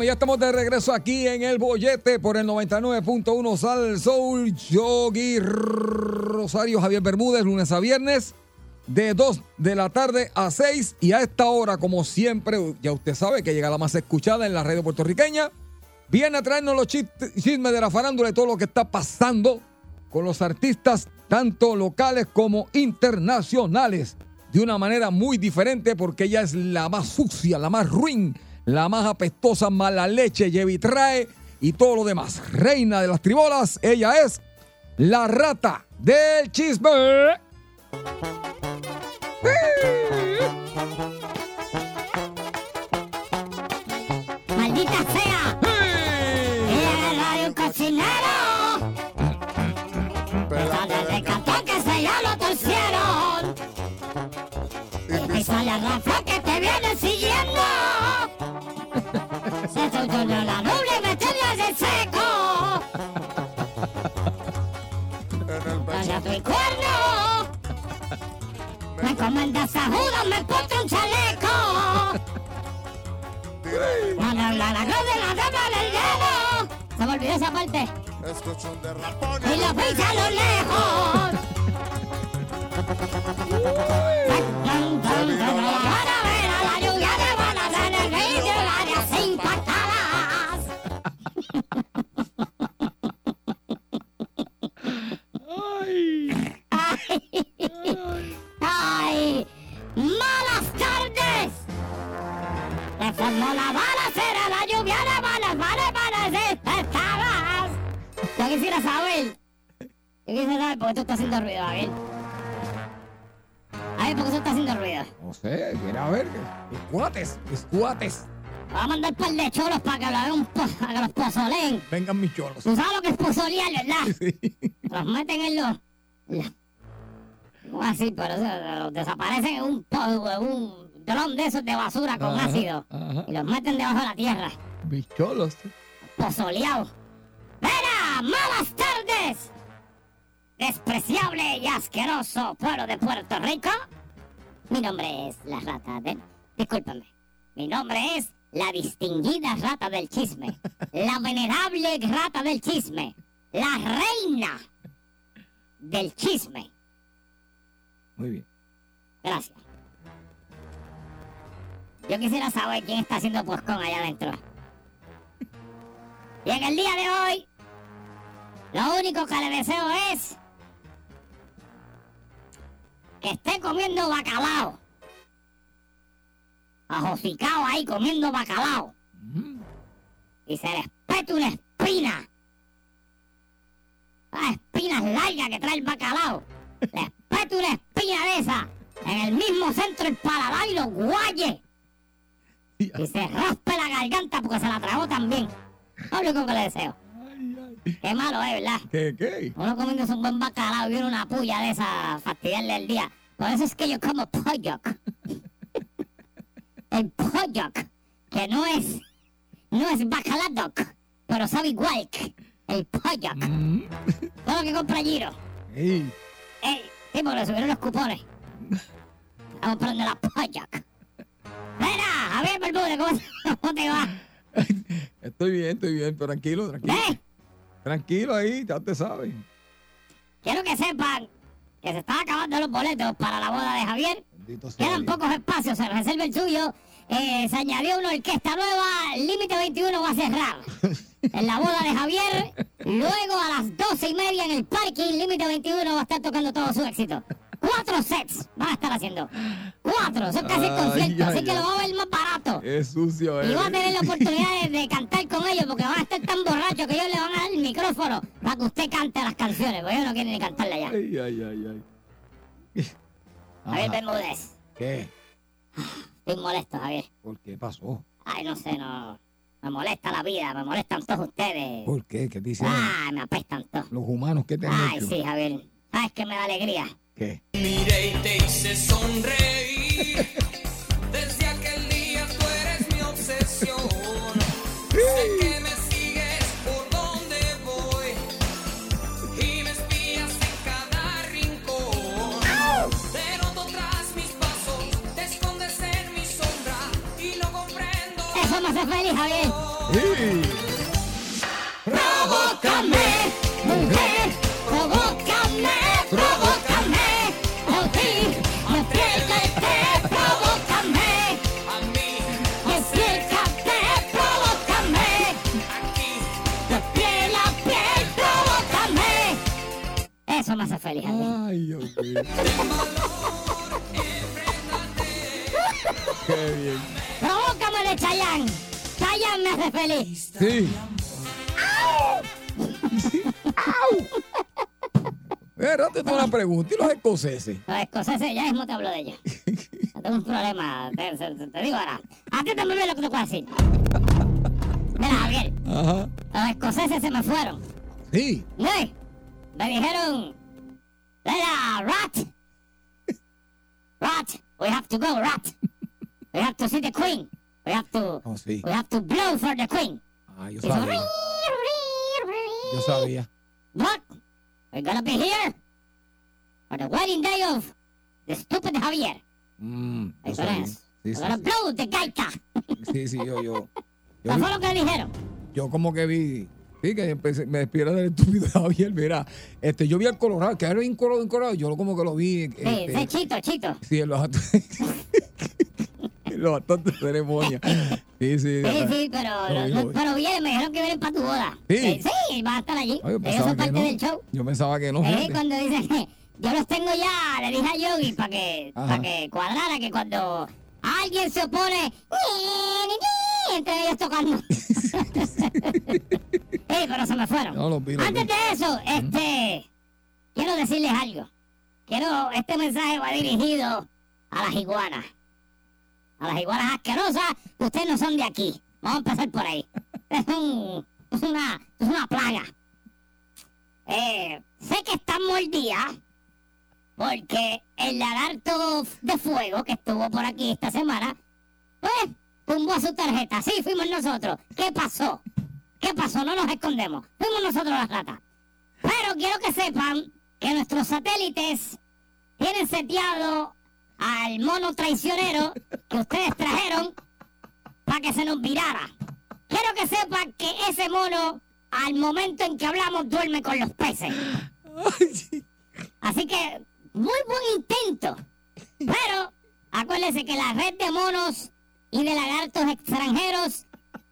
Ya estamos de regreso aquí en el bollete por el 99.1 Sal Soul Yogi Rosario Javier Bermúdez, lunes a viernes, de 2 de la tarde a 6. Y a esta hora, como siempre, ya usted sabe que llega la más escuchada en la radio puertorriqueña. Viene a traernos los chismes de la farándula y todo lo que está pasando con los artistas, tanto locales como internacionales, de una manera muy diferente porque ella es la más sucia, la más ruin, la más apestosa, mala leche, lleva y trae y todo lo demás. Reina de las tribolas, ella es la rata del chisme. ¡Maldita sea! ¡Era de un cocinero! Sale de cartón que se ya lo torcieron. Y sale Rafa que te viene siguiendo la doble meterlas en seco. En el Calla el cuerno. Me encomendas a Judas, me pongo un chaleco. La, la, la, de la dama del dedo. Se me olvidó esa parte. Escucho un derrapón. Y lo pisa a lo lejos. Voy a mandar un par de cholos para que lo hagan para que los pozoleen. Vengan mis cholos. Tú sabes lo que es pozolear, ¿verdad? Sí. Los meten en los... la- ¿Cómo así? Pero eso, los desaparecen en un, un dron de esos de basura con Ajá, ácido. ajá. Y los meten debajo de la tierra. Mis cholos. pozoleado. ¡Vera! ¡Malas tardes! Despreciable y asqueroso pueblo de Puerto Rico. Mi nombre es la rata del... Discúlpame. Mi nombre es la distinguida rata del chisme. La venerable rata del chisme. La reina del chisme. Muy bien. Gracias. Yo quisiera saber quién está haciendo poscón allá adentro. Y en el día de hoy, lo único que le deseo es que esté comiendo bacalao. Ajosicao ahí comiendo bacalao. Y se les pete una espina. Las espinas largas que trae el bacalao. Les pete una espina de esa en el mismo centro del paladar y los guaye. Y se raspe la garganta porque se la tragó también. Lo único que le deseo. Qué malo es, ¿verdad? ¿Qué, qué? Uno comiendo un buen bacalao y viene una puya de esa fastidiarle el día. Por eso es que yo como polloc. El polloc, que no es, no es bacaladoc, pero sabe igual que el polloc. Todo lo que compra Giro. Ey, Ey, sí, porque le subieron los cupones. Estamos comprando la polloc. Mira, Javier Bermúdez, ¿cómo, ¿cómo te va? Estoy bien, estoy bien, pero tranquilo, tranquilo. ¿Eh? Tranquilo ahí, ya te sabes. Quiero que sepan que se están acabando los boletos para la boda de Javier. Quedan pocos espacios, se reserva el suyo. Eh, se añadió una orquesta nueva, Límite 21 va a cerrar. En la boda de Javier, luego a las doce y media en el parking, Límite 21 va a estar tocando todo su éxito. Cuatro sets van a estar haciendo. Cuatro, son casi conciertos, así que lo va a ver más barato. Es sucio, Y va a eh. tener la oportunidad de, de cantar con ellos porque van a estar tan borrachos que ellos le van a dar el micrófono para que usted cante las canciones, porque ellos no quieren ni cantarla ya. Ay, ay, ay, ay. Javier. Bermúdez, ¿Qué? estoy molesto, Javier. ¿Por qué pasó? Ay, no sé, no. Me molesta la vida, me molestan todos ustedes. ¿Por qué? ¿Qué te hicieron? Ay, me apestan todos. Los humanos, ¿qué te han Ay, hecho? sí, Javier. Sabes que me da alegría. ¿Qué? Miré y te hice sonreír. Eso me hace feliz, Javier. Sí. Provócame, mujer, provócame, provócame. Oh, sí, acércate, provócame. A mí, Acércate, provócame. aquí. De piel a piel, provócame. Eso me hace feliz, Javier. Ay, Dios mío. Feliz. Sí. Pero te tengo una pregunta. ¿Y los escoceses? Los escoceses, ya mismo te hablo de ellos. Tengo un problema, te, te- te digo ahora. Atiéndeme bien lo que te a decir. Mira, Javier, Ajá. los escoceses se me fueron. Sí. ¿Sí? Me dijeron, Mira, rat. Rat, we have to go, rat. We have to see the queen. We have to, Oh, sí. we have to blow for the queen. Ah, yo sabía. Yo sabía. But we're gonna be here for the wedding day of the stupid Javier. Mm, yo sabía. Sí, We're sí, gonna sí. blow the gaita. Sí, sí, yo, yo. Yo, ¿Qué vi- fue lo que dijeron? yo como que vi. Sí, que empecé- me despiera del estúpido Javier. Mira, este, yo vi al Colorado, que era bien colorado. Yo como que lo vi. Sí, este, sí, chito, chito. Sí, en los actos de ceremonia. Sí, sí. Sí, sí, pero, Lo no- no- lo pero vienen, me dijeron que vienen para tu boda. Sí. Eh, sí, van a estar allí. Ay, son que parte del show. Yo pensaba que no. Eh, cuando dicen, yo los tengo ya, le dije a Yogi para que, Ajá. para que cuadrara que cuando alguien se opone, entre ellos tocando. Eh, pero se me fueron. No, los vi, los Antes vi. de eso, este, quiero decirles algo. Quiero, este mensaje va dirigido a las iguanas. A las iguanas asquerosas, que ustedes no son de aquí. Vamos a empezar por ahí. Es, un, es, una, es una plaga. Eh, sé que están mordidas porque el lagarto de fuego que estuvo por aquí esta semana, pues, tumbó su tarjeta. Sí, fuimos nosotros. ¿Qué pasó? ¿Qué pasó? No nos escondemos. Fuimos nosotros las ratas. Pero quiero que sepan que nuestros satélites tienen seteado al mono traicionero que ustedes trajeron para que se nos virara. Quiero que sepan que ese mono, al momento en que hablamos, duerme con los peces. Así que, muy buen intento. Pero, acuérdense que la red de monos y de lagartos extranjeros,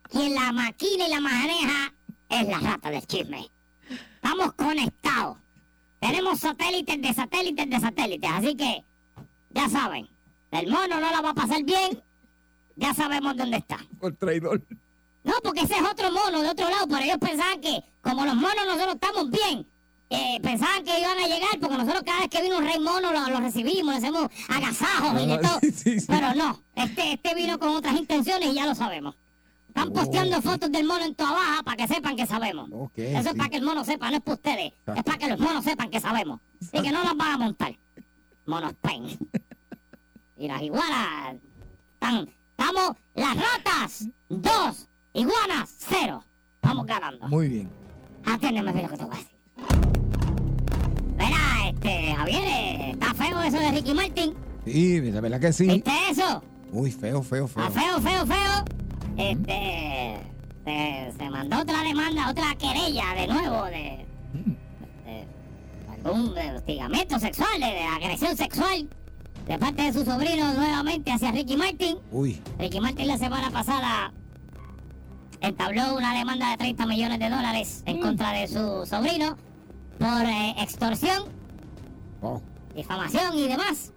quien la maquina y la maneja es la rata del chisme. Estamos conectados. Tenemos satélites de satélites de satélites. Así que, ya saben, el mono no la va a pasar bien. Ya sabemos dónde está. Por traidor. No, porque ese es otro mono de otro lado, pero ellos pensaban que como los monos nosotros estamos bien, eh, pensaban que iban a llegar, porque nosotros cada vez que viene un rey mono lo, lo recibimos, le hacemos agasajos y de Ah, todo. sí, sí, sí. Pero no, este, este vino con otras intenciones y ya lo sabemos. Están posteando Oh. fotos del mono en toda baja para que sepan que sabemos. Eso es para que el mono sepa, no es para ustedes. Es para que los monos sepan que sabemos. Y que no nos van a montar. Monos pen. Y las iguanas están. Estamos las ratas, dos. Iguanas, cero. Vamos ganando. Muy bien. Atiéndeme lo que te voy a decir. Verá, este, Javier, está feo eso de Ricky Martin. Sí, la verdad que sí. ¿Viste eso? Muy feo, feo, feo. Feo, feo, feo. Este. se, se mandó otra demanda, otra querella de nuevo de algún de hostigamiento sexual, de, de agresión sexual de parte de su sobrino nuevamente hacia Ricky Martin. Uy. Ricky Martin la semana pasada entabló una demanda de 30 millones de dólares en contra de su sobrino por eh, extorsión, Wow. difamación y demás.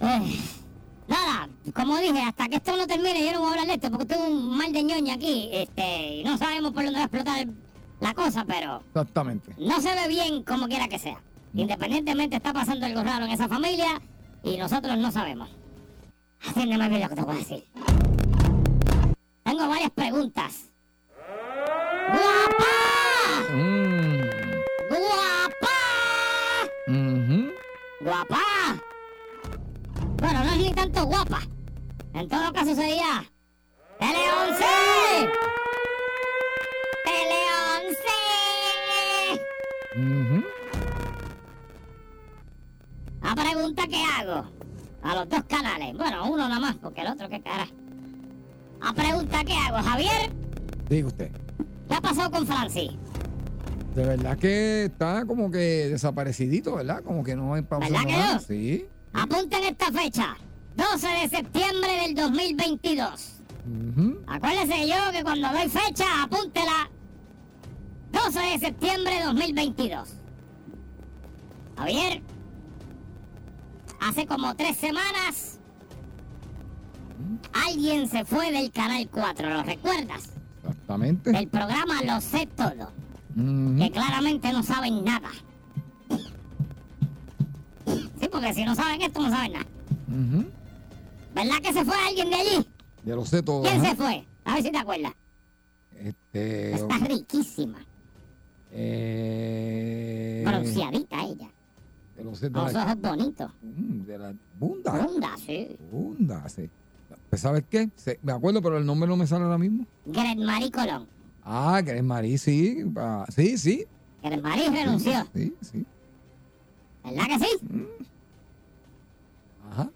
Eh, nada, como dije, hasta que esto no termine yo no voy a hablar de esto porque tengo un mal de ñoña aquí este, y no sabemos por dónde va a explotar la cosa, pero Exactamente. no se ve bien como quiera que sea. Independientemente está pasando algo raro en esa familia y nosotros no sabemos. Atiéndeme bien lo que te voy a decir. Tengo varias preguntas. ¡Guapa! Mm. ¡Guapa! ¡Guapa! Bueno, no es ni tanto guapa. En todo caso sería... ¡Tele 11! ¡Tele 11! Ujú. La pregunta que hago a los dos canales. Bueno, uno nada más, porque el otro, qué cara. La pregunta que hago, Javier, Diga usted. ¿qué ha pasado con Francis? De verdad que está como que desaparecidito, ¿verdad? Como que no hay pausa. ¿Verdad que no? Sí. Apunten esta fecha, 12 de septiembre del 2022. Ujú. Acuérdese yo que cuando doy fecha, apúntela. 12 de septiembre de 2022. Javier, hace como tres semanas, alguien se fue del Canal 4, ¿lo recuerdas? Exactamente. Del programa Lo sé todo, que claramente no saben nada. Sí, porque si no saben esto, no saben nada. ¿Verdad que se fue alguien de allí? Ya lo sé todo. ¿Quién ajá. se fue? A ver si te acuerdas. Este. Está riquísima, Eh. bronceadita ella. De Con los la, ojos bonitos. Mm, de la bunda. Bunda, sí. Bunda, sí. Pues, ¿Sabes qué? Se- me acuerdo, pero el nombre no me sale ahora mismo. Gret Marie Colón. Ah, Marí, sí. pa- Sí, sí. Gret Marie renunció. Sí, sí. ¿Verdad que sí? Ajá.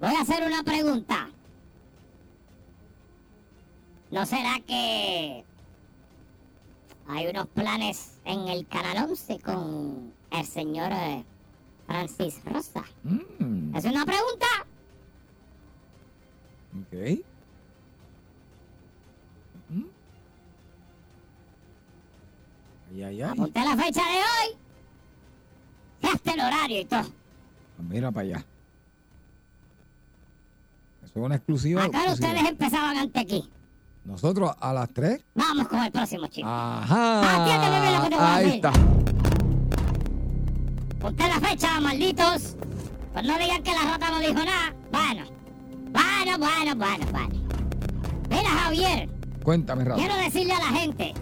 Voy a hacer una pregunta. ¿No será que hay unos planes en el Canal 11 con el señor eh, Francis Rosa? Mm, ¿Es una pregunta? ok. Mm. Ay, ay, ay. Apunté la fecha de hoy. Hasta el horario y todo. Ah, Mira para allá. Eso es una exclusiva. Acá ustedes empezaban antes aquí. Nosotros a las 3. Vamos con el próximo chico. Ajá. Atiéndeme bien lo que te voy a Ahí decir. está. Ponte la fecha, malditos. Pues no digan que la rata no dijo nada. Bueno. Bueno, bueno, bueno, bueno. Mira, Javier, Cuéntame, Rafa. quiero decirle a la gente.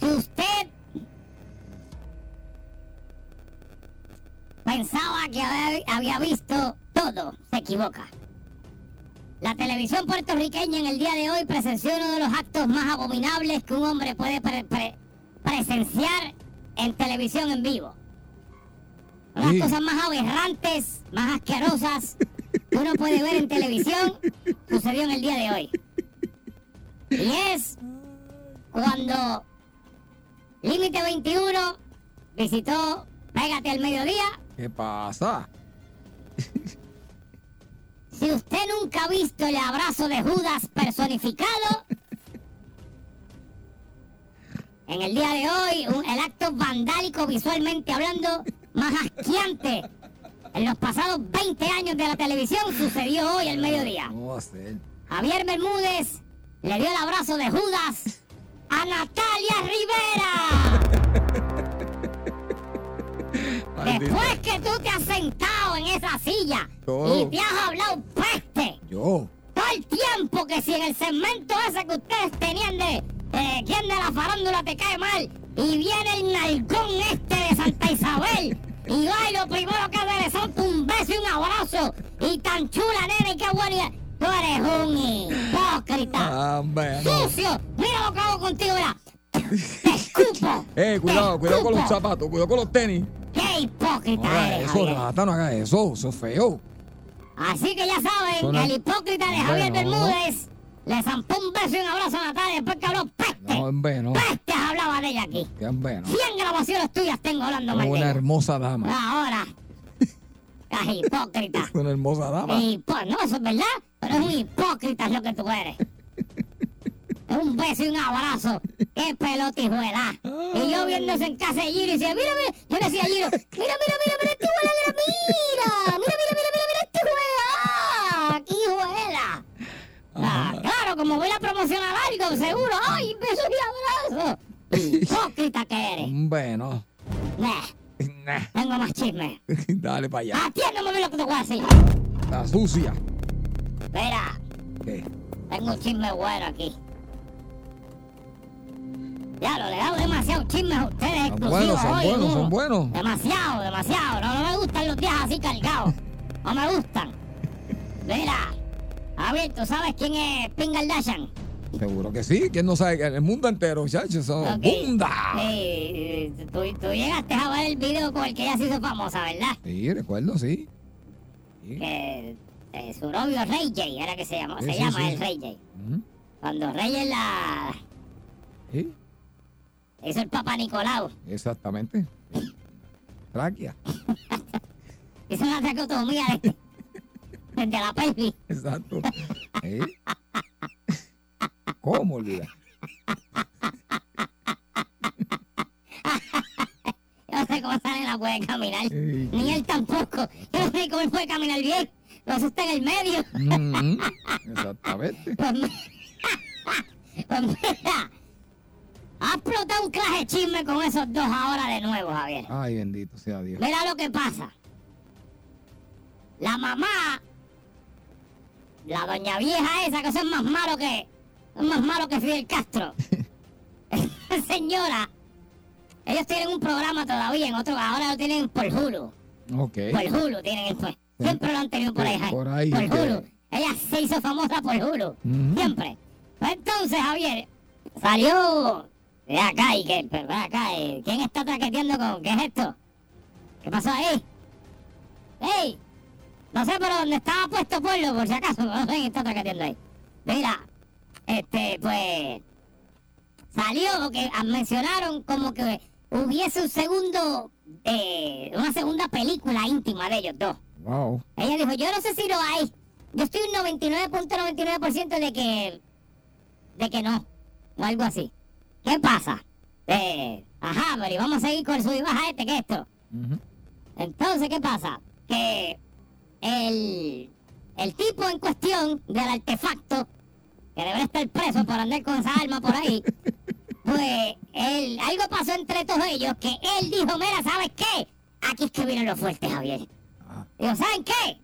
Si usted pensaba que había visto todo, se equivoca. La televisión puertorriqueña en el día de hoy presenció uno de los actos más abominables que un hombre puede pre- pre- presenciar en televisión en vivo. Una de las cosas más aberrantes, más asquerosas que uno puede ver en televisión sucedió en el día de hoy. Y es cuando Límite 21 visitó Pégate al Mediodía. ¿Qué pasa? Si usted nunca ha visto el abrazo de Judas personificado, en el día de hoy, un- el acto vandálico visualmente hablando más asqueante en los pasados 20 años de la televisión sucedió hoy al mediodía. ¿Cómo va a ser? Javier Bermúdez le dio el abrazo de Judas a Natalia Rivera. Después que tú te has sentado en esa silla y te has hablado peste Yo. todo el tiempo que si en el segmento ese que ustedes tenían de eh, quién de la farándula te cae mal y viene el nalgón este de Santa Isabel y va y lo primero que hace salta un beso y un abrazo y tan chula nena y qué buena tú eres un hipócrita. Ah, hombre, no. sucio. Mira lo que hago contigo mira. Te escupo Eh, cuidado, te cuidado con los zapatos, cuidado con los tenis. Hipócrita No haga eres eso, Javier. rata, no haga eso. Eso es feo. Así que ya saben, no- el hipócrita de Javier no. Bermúdez Le zampó un beso y un abrazo a Natalia después que habló peste. No, hombre, no. Pestes hablaba de ella aquí. Qué hombre, no. 100 grabaciones tuyas tengo hablando mal de Una ella. hermosa dama. Ahora. Estás hipócrita. Una hermosa dama. Hipo- no, eso es verdad, pero es un hipócrita es lo que tú eres. Un beso y un abrazo. Qué pelotijuela. Y yo viendo eso en casa de Giro y decía, mira, mira. Yo le decía a Giro, mira, mira, mira, mira, este juela, mira, mira. Mira, mira, mira, mira, mira, este juela. Ah, aquí juela. Ah, claro, como voy a promocionar algo, seguro. ¡Ay, besos y abrazos! Hipócrita que eres. Hombre, no. Nah, Nah. tengo más chisme. Dale para allá. Atiéndeme bien lo que te voy a decir. La sucia. Mira, ¿Qué? tengo un chisme bueno aquí. Ya lo le he dado demasiado chismes a ustedes Son exclusivos buenos, son hoy, buenos, ¿no? son buenos. Demasiado, demasiado. No, no me gustan los días así cargados. No me gustan. Mira, Javier, ¿tú sabes quién es Ping Kardashian? Seguro que sí. ¿Quién no sabe? El mundo entero, muchachos. Son bunda. Sí, tú, tú llegaste a ver el video con el que ella se hizo famosa, ¿verdad? Sí, recuerdo, sí. Sí. Que eh, su novio Ray J era que se llama, Sí, se sí, llama el Ray J. Cuando Rey la Sí, hizo el Papa Nicolau, exactamente. Tráquea. hizo una tracotomía de- desde la pelvis. Exacto. Sí. ¿Cómo olvidar? Yo no sé cómo esa nena puede caminar. Sí. Ni él tampoco. Yo no sé cómo él puede caminar bien. Pero eso está en el medio. Ujú. Exactamente. Pues, pues mira, ha explotado un clase chisme con esos dos ahora de nuevo, Javier. Ay, bendito sea Dios. Mira lo que pasa. La mamá, la doña vieja esa, que eso es más malo que, es más malo que Fidel Castro. Señora, ellos tienen un programa todavía en otro, ahora lo tienen por Hulu. Ok. Por Hulu tienen el, pues, siempre lo han tenido por ahí. Por ahí, Por Hulu. Ella se hizo famosa por Hulu. Siempre. Pues entonces, Javier, salió de acá y que, pero ven acá, eh, ¿quién está traqueteando con, qué es esto? ¿Qué pasó ahí? ¡Ey! No sé, pero donde estaba puesto pueblo, por si acaso, no sé quién está traqueteando ahí. Mira, este, pues, salió que ah, mencionaron como que hubiese un segundo, eh, una segunda película íntima de ellos dos. Wow. Ella dijo, yo no sé si lo hay. Yo estoy un 99.99% de que... de que no. O algo así. ¿Qué pasa? Eh, ajá, pero y vamos a seguir con el sub y baja este, ¿qué es esto? Entonces, ¿qué pasa? Que el, el tipo en cuestión del artefacto, que debería estar preso por andar con esa arma por ahí, pues él, algo pasó entre todos ellos que él dijo, mira, ¿sabes qué? Aquí es que vienen los fuertes, Javier. Ah. Digo, ¿saben qué?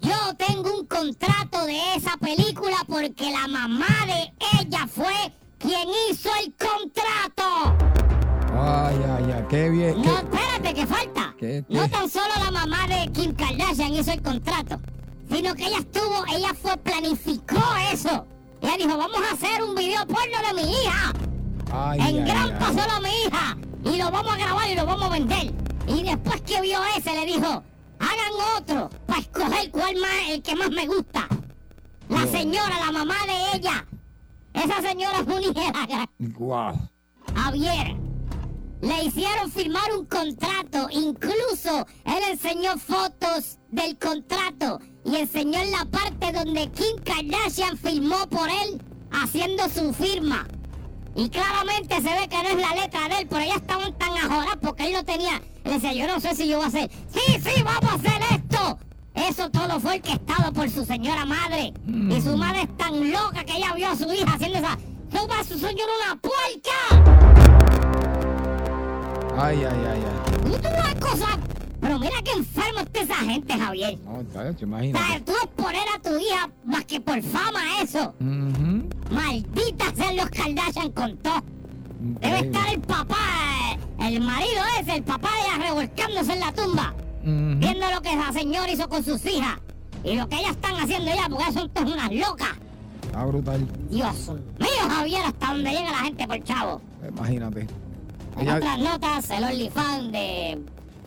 Yo tengo un contrato de esa película porque la mamá de ella fue quien hizo el contrato. Ay, ay, ay. Qué bien. No, qué- espérate, que falta. ¿Qué, qué? No tan solo la mamá de Kim Kardashian hizo el contrato, sino que ella estuvo, ella fue, planificó eso. Ella dijo, vamos a hacer un video porno de mi hija. Ay, en ay, gran ay. a mi hija. Y lo vamos a grabar y lo vamos a vender. Y después que vio ese, le dijo, hagan otro para escoger cuál más, el que más me gusta. La señora, la mamá de ella. Esa señora es una Wow. Javier. Le hicieron firmar un contrato, incluso él enseñó fotos del contrato y enseñó en la parte donde Kim Kardashian firmó por él haciendo su firma. Y claramente se ve que no es la letra de él, pero ellas estaban tan ajoradas porque él no tenía. Él decía, yo no sé si yo voy a hacer. Sí, sí, vamos a hacer esto. Eso todo fue orquestado por su señora madre. Y su madre es tan loca que ella vio a su hija haciendo esa. Su, su señora una puerca. Ay, ay, ay, ay. Tú una cosa. Pero mira qué enfermo está esa gente, Javier. No, chacho, O sea, imagínate. tú exponer a tu hija más que por fama eso. Ujú. Maldita sean los Kardashian con todo. Debe estar el papá, el marido ese, el papá de ella revolcándose en la tumba, Viendo lo que esa señora hizo con sus hijas y lo que ellas están haciendo ya, porque son todas unas locas. Está brutal. Dios mío, Javier, hasta donde llega la gente por chavo. Imagínate. En Ella- otras notas, el OnlyFans de,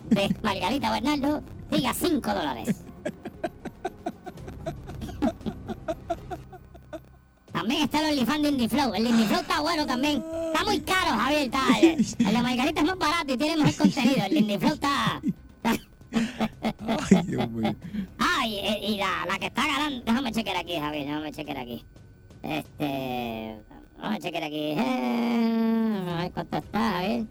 de Margarita Bernardo sigue a 5 dólares. también está el OnlyFans de Indie Flow. El Indie Flow está bueno también. Está muy caro, Javier. Está, el, el de Margarita es más barato y tiene mejor contenido. El Indie Flow está... está- Ay, Dios mío. Ah, y, y la, la que está ganando... Déjame chequear aquí, Javier. Déjame chequear aquí. Este... Déjame chequear aquí. Eh, a ver cuánto está, Javier.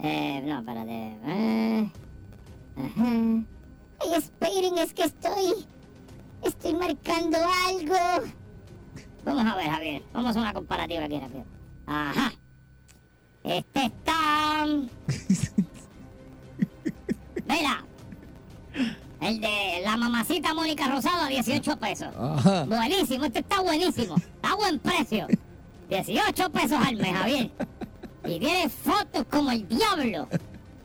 Eh, no, espérate. Eh, ajá. Ay, esperen, es que estoy... Estoy marcando algo. Vamos a ver, Javier. Vamos a hacer una comparativa aquí, Javier. Ajá. Este está... Mira. El de la mamacita Mónica Rosado a 18 pesos. Ajá. Buenísimo, este está buenísimo. Está a buen precio. 18 pesos al mes, Javier. Y tiene fotos como el diablo.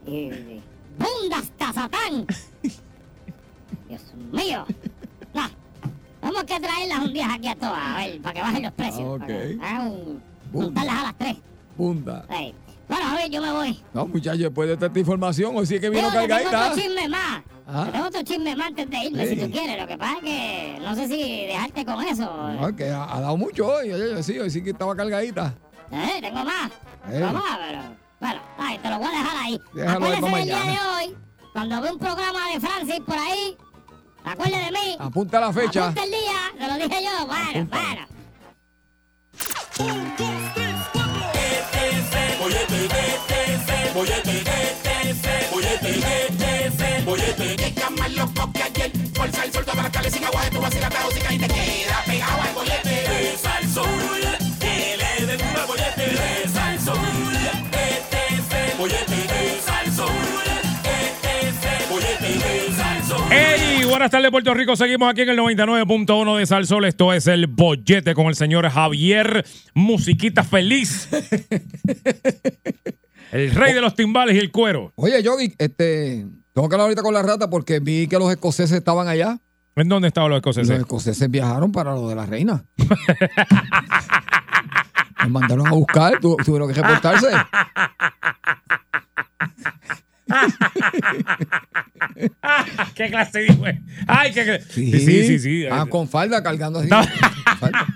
Y bunda hasta Satán. Dios mío. Nah, Vamos que traerlas un día aquí a todas, a ver, para que bajen los precios. Ah, ok. Para que hagan un- Bunda. montarlas a las 3. Punta. Bueno, a ver, yo me voy. No, muchachos, después de esta información, hoy sí que vino que tengo cargadita. otro chisme más. Ah. Tengo otro chisme más antes de irme, Sí. si tú quieres. Lo que pasa es que no sé si dejarte con eso. No, que ha, ha dado mucho hoy. oye, sí, hoy sí que estaba cargadita. Eh, tengo más. Eh. Tengo más, pero... Bueno, ay, te lo voy a dejar ahí. Déjalo Acuérdese del día mañana. de hoy, cuando ve un programa de Francis por ahí, acuérdese de mí. Apunta la fecha. Apunta el día, te lo dije yo. Bueno, Bueno. Bollete, que está más loco que ayer. Fuerza el sol, para cales sin agua, tú vas a la música y te queda pegado al bollete. De Salsoul, que le den una bollete. De Salsoul, este es el bollete de Salsoul. Este es el bollete de Salsoul. ¡Hey! Buenas tardes, Puerto Rico. Seguimos aquí en el 99.1 de Salsol. Esto es el bollete con el señor Javier Musiquita Feliz. El rey de los timbales y el cuero. Oye, Yogi, este, tengo que hablar ahorita con la rata porque vi que los escoceses estaban allá. ¿En dónde estaban los Los escoceses? escoceses viajaron para lo de la reina. Los mandaron a buscar, tu- tuvieron que reportarse. ¿Qué clase de? ¡Ay, qué cla- Sí, sí, sí. sí. Ah, con falda cargando así. Falda.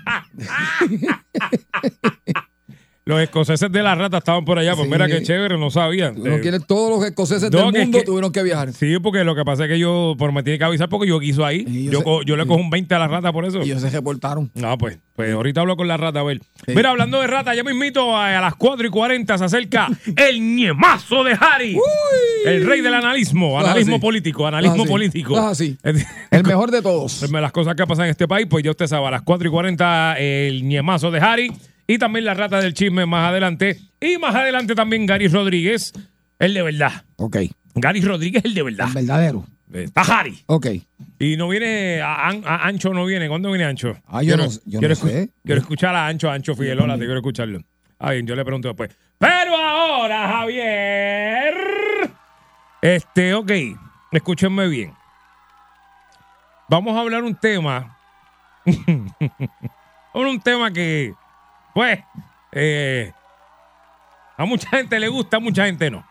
Los escoceses de la rata estaban por allá. Pues Sí. mira qué chévere, no sabían. Tú no Eh, quieres todos los escoceses no, del que es mundo que- tuvieron que viajar. Sí, porque lo que pasa es que yo, por me tiene que avisar porque yo quiso ahí. Y yo yo, sé- co- yo le cojo un 20 a la rata por eso. Y ellos se reportaron. No, pues, pues ahorita hablo con la rata, a ver. Sí. Mira, hablando de rata, ya me invito a, a las 4 y 40 se acerca el ñemazo de Harry. El rey del analismo, analismo político, analismo así. político. Es así. El mejor de todos. Las cosas que pasan en este país, pues ya usted sabe, a las 4 y 40 el ñemazo de Harry y también la rata del chisme más adelante. Y más adelante también Gary Rodríguez, el de verdad. Ok. Gary Rodríguez, el de verdad. El verdadero. Está Harry. Ok. Y no viene, a- An- a Ancho no viene. ¿Cuándo viene Ancho? Ah, yo no- yo no escu- sé. Quiero escuchar a Ancho, a Ancho Figueroa, te quiero escucharlo. Ah, bien, yo le pregunto después. Pero ahora, Javier. Este, ok, escúchenme bien. Vamos a hablar un tema. un tema que, pues, eh, a mucha gente le gusta, a mucha gente no.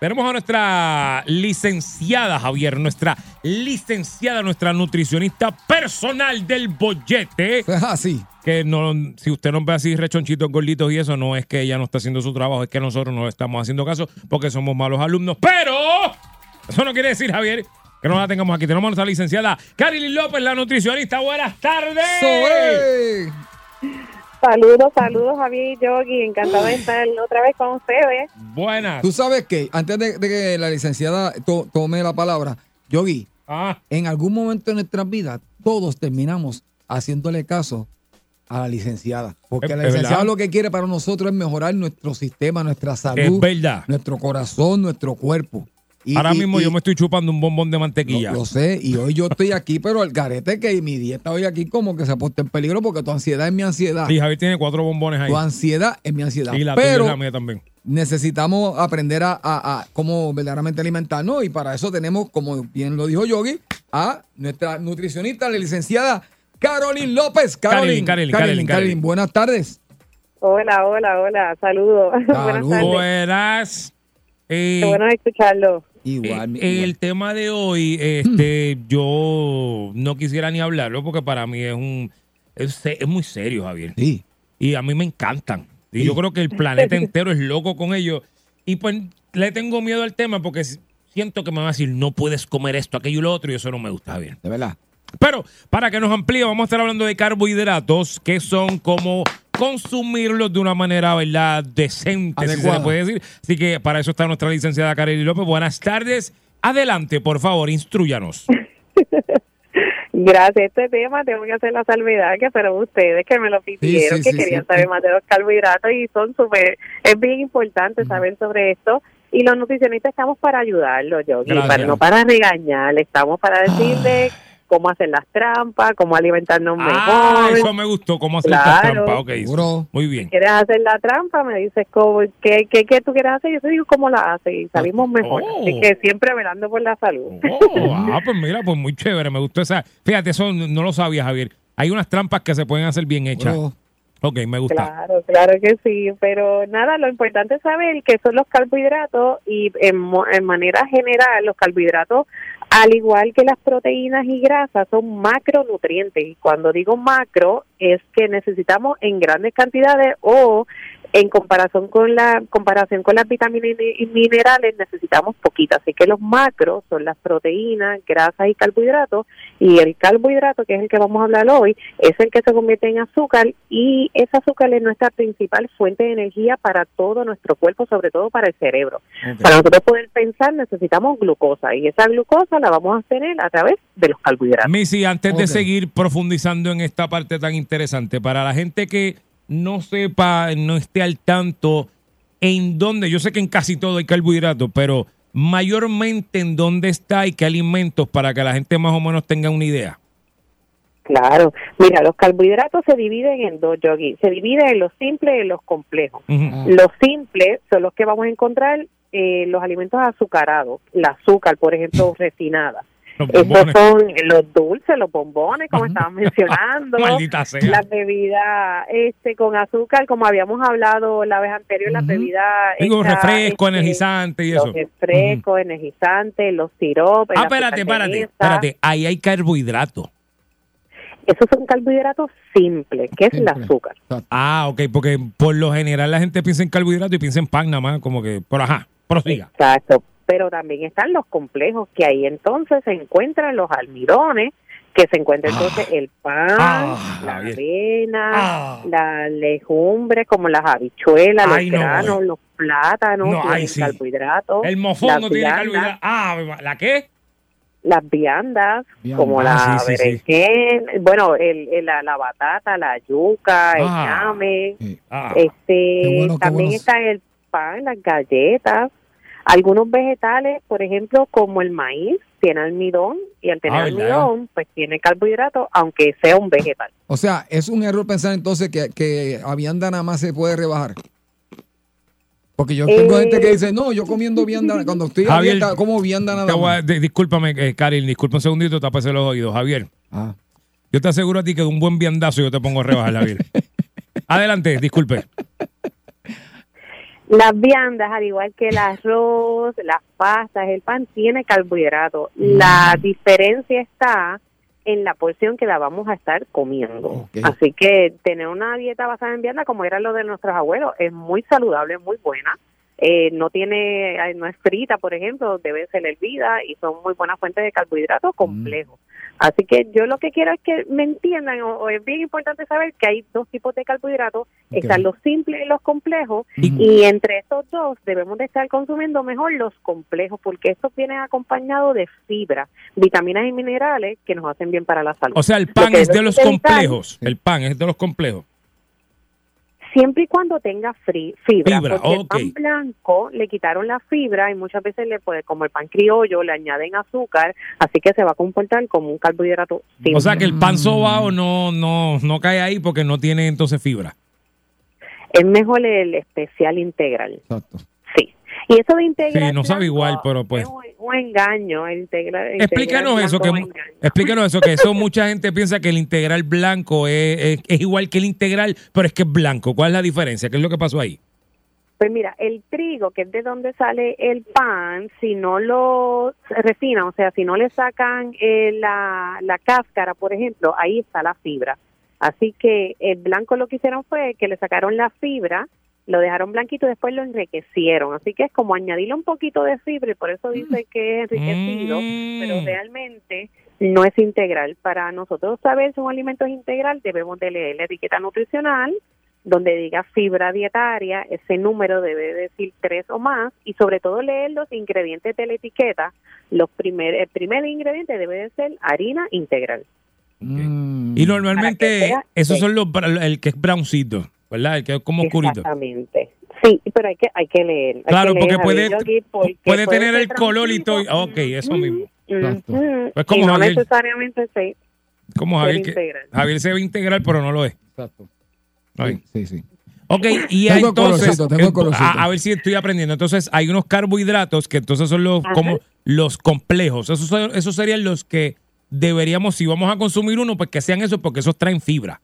Tenemos a nuestra licenciada, Javier, nuestra licenciada, nuestra nutricionista personal del bollete. Así. Que no, si usted nos ve así rechonchitos, gorditos y eso, no es que ella no está haciendo su trabajo, es que nosotros no le estamos haciendo caso porque somos malos alumnos. Pero eso no quiere decir, Javier, que no la tengamos aquí. Tenemos a nuestra licenciada Carly López, la nutricionista. Buenas tardes. Soy. Saludos, saludos Javier y Yogi, encantado de estar otra vez con ustedes. Buenas. Tú sabes que antes de, de que la licenciada to- tome la palabra, Yogi, Ah, en algún momento de nuestras vidas todos terminamos haciéndole caso a la licenciada. Porque Es- la licenciada verdad. lo que quiere para nosotros es mejorar nuestro sistema, nuestra es salud, verdad. nuestro corazón, nuestro cuerpo. Y- Ahora y- mismo y- yo me estoy chupando un bombón de mantequilla. Lo, lo sé, y hoy yo estoy aquí, pero el garete que mi dieta hoy aquí como que se ha puesto en peligro porque tu ansiedad es mi ansiedad. Y Javier tiene cuatro bombones ahí. Tu ansiedad es mi ansiedad. Y la tuya pero es la mía también. necesitamos aprender a, a- a cómo verdaderamente alimentarnos y para eso tenemos, como bien lo dijo Yogi, a nuestra nutricionista, la licenciada Carolyn López. Carolyn, Carolyn, Carolyn, Carolyn. buenas tardes. Hola, hola, hola, saludos. Buenas Saludos. tardes. Buenas. Eh, Qué bueno escucharlo. Igual. Eh, igual. el tema de hoy, este, yo no quisiera ni hablarlo porque para mí es un es, muy serio, Javier. Sí. Y a mí me encantan. Y yo creo que el planeta entero es loco con ellos. Y pues le tengo miedo al tema porque siento que me va a decir, no puedes comer esto, aquello y lo otro, y eso no me gusta, Javier. De verdad. Pero para que nos amplíe, vamos a estar hablando de carbohidratos, que son como consumirlos de una manera, ¿verdad? Decente, si se le puede decir. Así que para eso está nuestra licenciada Kareli López. Buenas tardes. Adelante, por favor, instruyanos. Gracias. Este tema tengo que hacer la salvedad que fueron ustedes que me lo pidieron, sí, que sí, querían sí. saber más de los carbohidratos y son súper, es bien importante saber sobre esto. Y los nutricionistas estamos para ayudarlos, yo, para, no para regañarle, estamos para decirle cómo hacer las trampas, cómo alimentarnos Ah, mejor. eso me gustó. ¿Cómo hacer Claro. esta trampa? Ok, Seguro. muy bien. ¿Quieres hacer la trampa? Me dices, ¿cómo, qué, qué, ¿qué tú quieres hacer? Yo te digo cómo la haces y salimos mejor. Oh. Así que siempre velando por la salud. Oh, ah, pues mira, pues muy chévere. Me gustó esa. Fíjate, eso no lo sabía, Javier. Hay unas trampas que se pueden hacer bien hechas. Bro, Ok, me gusta. Claro, claro que sí, pero nada, lo importante es saber que son los carbohidratos y en, mo- en manera general los carbohidratos, al igual que las proteínas y grasas, son macronutrientes. Y cuando digo macro es que necesitamos en grandes cantidades o en comparación con la comparación con las vitaminas y minerales necesitamos poquitas. Así que los macros son las proteínas, grasas y carbohidratos y el carbohidrato, que es el que vamos a hablar hoy, es el que se convierte en azúcar y ese azúcar es nuestra principal fuente de energía para todo nuestro cuerpo, sobre todo para el cerebro. Para nosotros poder pensar necesitamos glucosa y esa glucosa la vamos a obtener a través de los carbohidratos. Missy, antes de seguir profundizando en esta parte tan interesante, para la gente que no sepa, no esté al tanto, en dónde, yo sé que en casi todo hay carbohidratos, pero mayormente en dónde está y qué alimentos para que la gente más o menos tenga una idea. Claro, mira, los carbohidratos se dividen en dos, Yogi. Se dividen en los simples y en los complejos. Los simples son los que vamos a encontrar eh, los alimentos azucarados, el azúcar, por ejemplo, refinada. Los Estos son los dulces, los bombones, como estaban mencionando. Maldita sea. Las bebidas este, con azúcar, como habíamos hablado la vez anterior, las bebidas... Digo, refresco, este, energizante y eso. Los refrescos, energizantes, los siropes. Ah, espérate, espérate, espérate. Ahí hay carbohidratos. Esos son carbohidratos simples, que es el azúcar. Ah, ok, porque por lo general la gente piensa en carbohidratos y piensa en pan nada más, como que, pero ajá, prosiga. Exacto. Pero también están los complejos, que ahí entonces se encuentran los almidones, que se encuentra entonces el pan, Ah, la avena, Ah. las legumbres como las habichuelas, los granos, güey. los plátanos, No, tienen ay, sí. carbohidratos. El mofón las no tiene carbohidratos. Ah, ¿la qué? Las viandas, como la Ah, sí, sí, sí. berenjena, bueno, el, el- la, la batata, la yuca, el Ah. ñame, sí. Ah, este, bueno, también bueno. está el pan, las galletas, algunos vegetales, por ejemplo, como el maíz, tiene almidón y al tener Ah, almidón, pues tiene carbohidratos, aunque sea un vegetal. O sea, es un error pensar entonces que, que a vianda nada más se puede rebajar. Porque yo tengo Eh. gente que dice, no, yo comiendo vianda, cuando estoy a Javier, dieta, como vianda nada te voy a- más. di- discúlpame, eh, Karel, disculpa un segundito, tápese los oídos. Javier, Ah. yo te aseguro a ti que de un buen viandazo yo te pongo a rebajar, Javier. Adelante, disculpe. Las viandas, al igual que el arroz, las pastas, el pan, tiene carbohidratos. La diferencia está en la porción que la vamos a estar comiendo. Así que tener una dieta basada en vianda, como era lo de nuestros abuelos, es muy saludable, muy buena. Eh, no tiene, eh, no es frita, por ejemplo, debe ser hervida y son muy buenas fuentes de carbohidratos complejos. Así que yo lo que quiero es que me entiendan, o, o es bien importante saber que hay dos tipos de carbohidratos, están los simples y los complejos, y entre estos dos debemos de estar consumiendo mejor los complejos, porque estos vienen acompañados de fibra, vitaminas y minerales que nos hacen bien para la salud. O sea, el pan es de los complejos. El pan es de los complejos. Siempre y cuando tenga fibra, Fibra, porque ok. el pan blanco le quitaron la fibra y muchas veces le puede, como el pan criollo, le añaden azúcar, así que se va a comportar como un carbohidrato simple. O sea que el pan sobao no, no, no cae ahí porque no tiene entonces fibra. es mejor el especial integral. Exacto. Y eso de integral. Sí, no sabe igual, pero pues. Es un, un engaño. El integral, el Explícanos eso, que explícanos eso, que eso mucha gente piensa que el integral blanco es, es- es igual que el integral, pero es que es blanco. ¿Cuál es la diferencia? ¿Qué es lo que pasó ahí? Pues mira, el trigo, que es de donde sale el pan, si no lo refinan, o sea, si no le sacan eh, la, la cáscara, por ejemplo, ahí está la fibra. Así que el blanco lo que hicieron fue que le sacaron la fibra, lo dejaron blanquito y después lo enriquecieron. Así que es como añadirle un poquito de fibra y por eso dice que es enriquecido, Mm. pero realmente no es integral. Para nosotros saber si un alimento es integral, debemos de leer la etiqueta nutricional, donde diga fibra dietaria, ese número debe decir tres o más, y sobre todo leer los ingredientes de la etiqueta. Los primer, el primer ingrediente debe de ser harina integral. Mm. Y normalmente esos sí. son los el que es browncito, ¿verdad? El que es como oscurito. Exactamente. Sí, pero hay que hay que leer. hay Claro, que porque leer, puede, porque puede puede tener el color y todo. Ok, eso mismo. Pues como y no Javier. necesariamente sí. Como Javier, que. Javier se ve integral, pero no lo es. Exacto. Ay. Sí, sí. Ok, y Tengo el entonces, colorcito, tengo a, a ver si estoy aprendiendo. Entonces, hay unos carbohidratos que entonces son los Ajá. como los complejos. Esos, esos serían los que deberíamos, si vamos a consumir uno, pues que sean esos, porque esos traen fibra.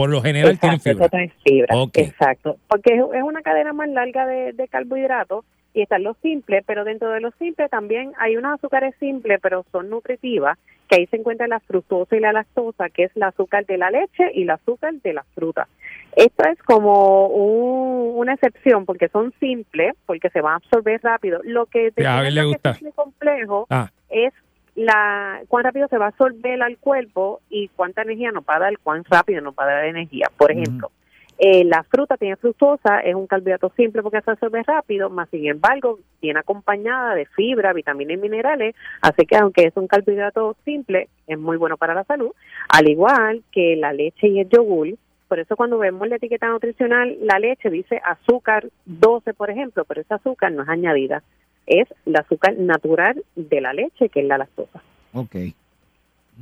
Por lo general tienen Exacto, fibra. eso trae fibra. Exacto. Porque es, es una cadena más larga de, de carbohidratos y están los simples, pero dentro de los simples también hay unos azúcares simples, pero son nutritivas, que ahí se encuentra la fructosa y la lactosa, que es el azúcar de la leche y el azúcar de la fruta. Esto es como un- una excepción porque son simples, porque se van a absorber rápido. Lo que Sí, a le gusta. es complejo Ah, es la cuán rápido se va a absorber al cuerpo y cuánta energía nos va a dar, cuán rápido nos va a dar energía. Por ejemplo, eh, la fruta tiene fructosa, es un carbohidrato simple porque se absorbe rápido, más sin embargo viene acompañada de fibra, vitaminas y minerales, así que aunque es un carbohidrato simple, es muy bueno para la salud, al igual que la leche y el yogur. Por eso cuando vemos la etiqueta nutricional, la leche dice azúcar 12, por ejemplo, pero ese azúcar no es añadida, es el azúcar natural de la leche, que es la lactosa. Ok.